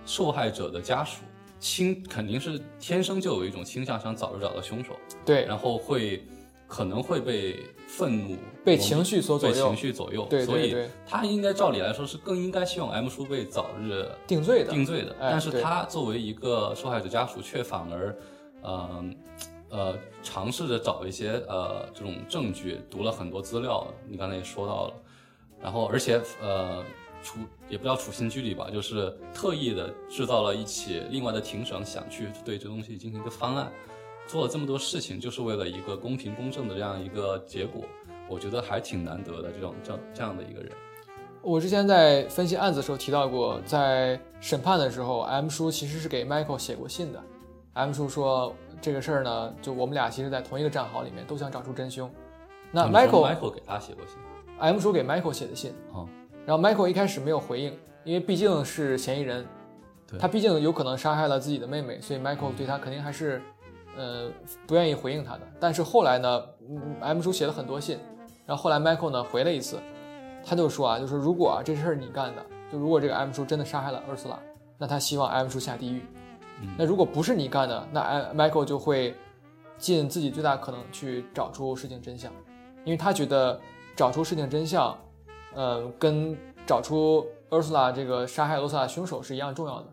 受害者的家属，倾肯定是天生就有一种倾向，想早日找到凶手，对，然后会可能会被愤怒、被情绪所左右。被情，绪左右，对所以对。对，他应该照理来说是更应该希望 M 叔被早日定罪的。定罪的，哎但是他作为一个受害者家属，却反而，呃，呃，尝试着找一些呃这种证据，读了很多资料，你刚才也说到了，然后而且呃处也不叫处心积虑吧，就是特意的制造了一起另外的庭审，想去对这东西进行一个翻案，做了这么多事情，就是为了一个公平公正的这样一个结果，我觉得还挺难得的这种这样这样的一个人，我之前在分析案子的时候提到过，在审判的时候，M 叔其实是给 Michael 写过信的。M 叔说这个事儿呢，就我们俩其实在同一个战壕里面，都想找出真凶。那他们说 Michael Michael 给他写过信，M 叔给 Michael 写的信，哦，然后 Michael 一开始没有回应，因为毕竟是嫌疑人，对。他毕竟有可能杀害了自己的妹妹，所以 Michael 对他肯定还是呃，不愿意回应他的。但是后来呢，嗯，M 叔写了很多信，然后后来 Michael 呢回了一次，他就说啊，就是如果啊这事儿你干的，就如果这个 M 叔真的杀害了 Ursula，那他希望 M 叔下地狱。那如果不是你干的，那 M Michael 就会尽自己最大可能去找出事情真相，因为他觉得找出事情真相，呃，跟找出 Ursula 这个杀害 Ursula 凶手是一样重要的，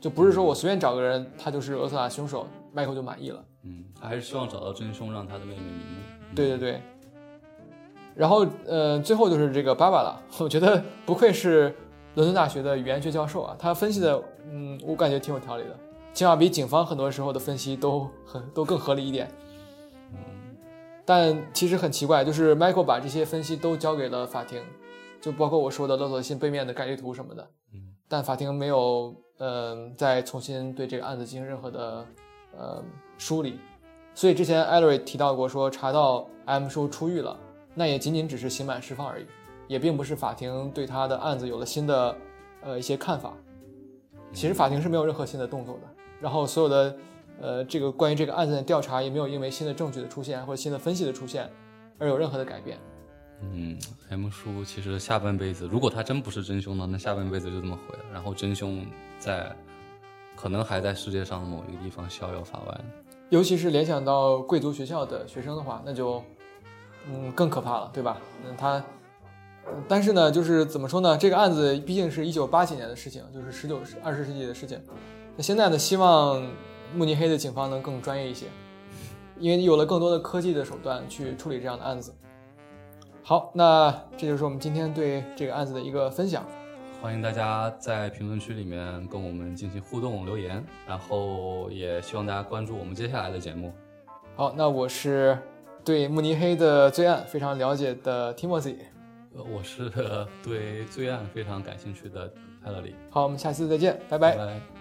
就不是说我随便找个人，他就是 Ursula 凶手，Michael 就满意了。嗯，他还是希望找到真凶，让他的妹妹瞑目。嗯对对对。然后呃，最后就是这个芭芭拉，我觉得不愧是伦敦大学的语言学教授啊，他分析的，嗯，我感觉挺有条理的，起码比警方很多时候的分析都很都更合理一点。嗯但其实很奇怪，就是 Michael 把这些分析都交给了法庭，就包括我说的勒索信背面的概率图什么的，嗯但法庭没有呃再重新对这个案子进行任何的呃梳理，所以之前艾瑞提到过说查到 M 叔出狱了，那也仅仅只是刑满释放而已，也并不是法庭对他的案子有了新的呃一些看法。其实法庭是没有任何新的动作的，然后所有的呃这个关于这个案件的调查也没有因为新的证据的出现或者新的分析的出现而有任何的改变。嗯，M 叔其实下半辈子，如果他真不是真凶呢，那下半辈子就这么毁了。然后真凶在可能还在世界上某一个地方逍遥法外。尤其是联想到贵族学校的学生的话，那就嗯更可怕了，对吧？那，他，但是呢，就是怎么说呢？这个案子毕竟是一九八几年的事情，就是十九、二十世纪的事情。那现在呢，希望慕尼黑的警方能更专业一些，因为有了更多的科技的手段去处理这样的案子。好，那这就是我们今天对这个案子的一个分享。欢迎大家在评论区里面跟我们进行互动留言，然后也希望大家关注我们接下来的节目。好，那我是对慕尼黑的罪案非常了解的 Timothy。呃我是 对罪案非常感兴趣的泰勒里，好，我们下次再见，拜拜拜拜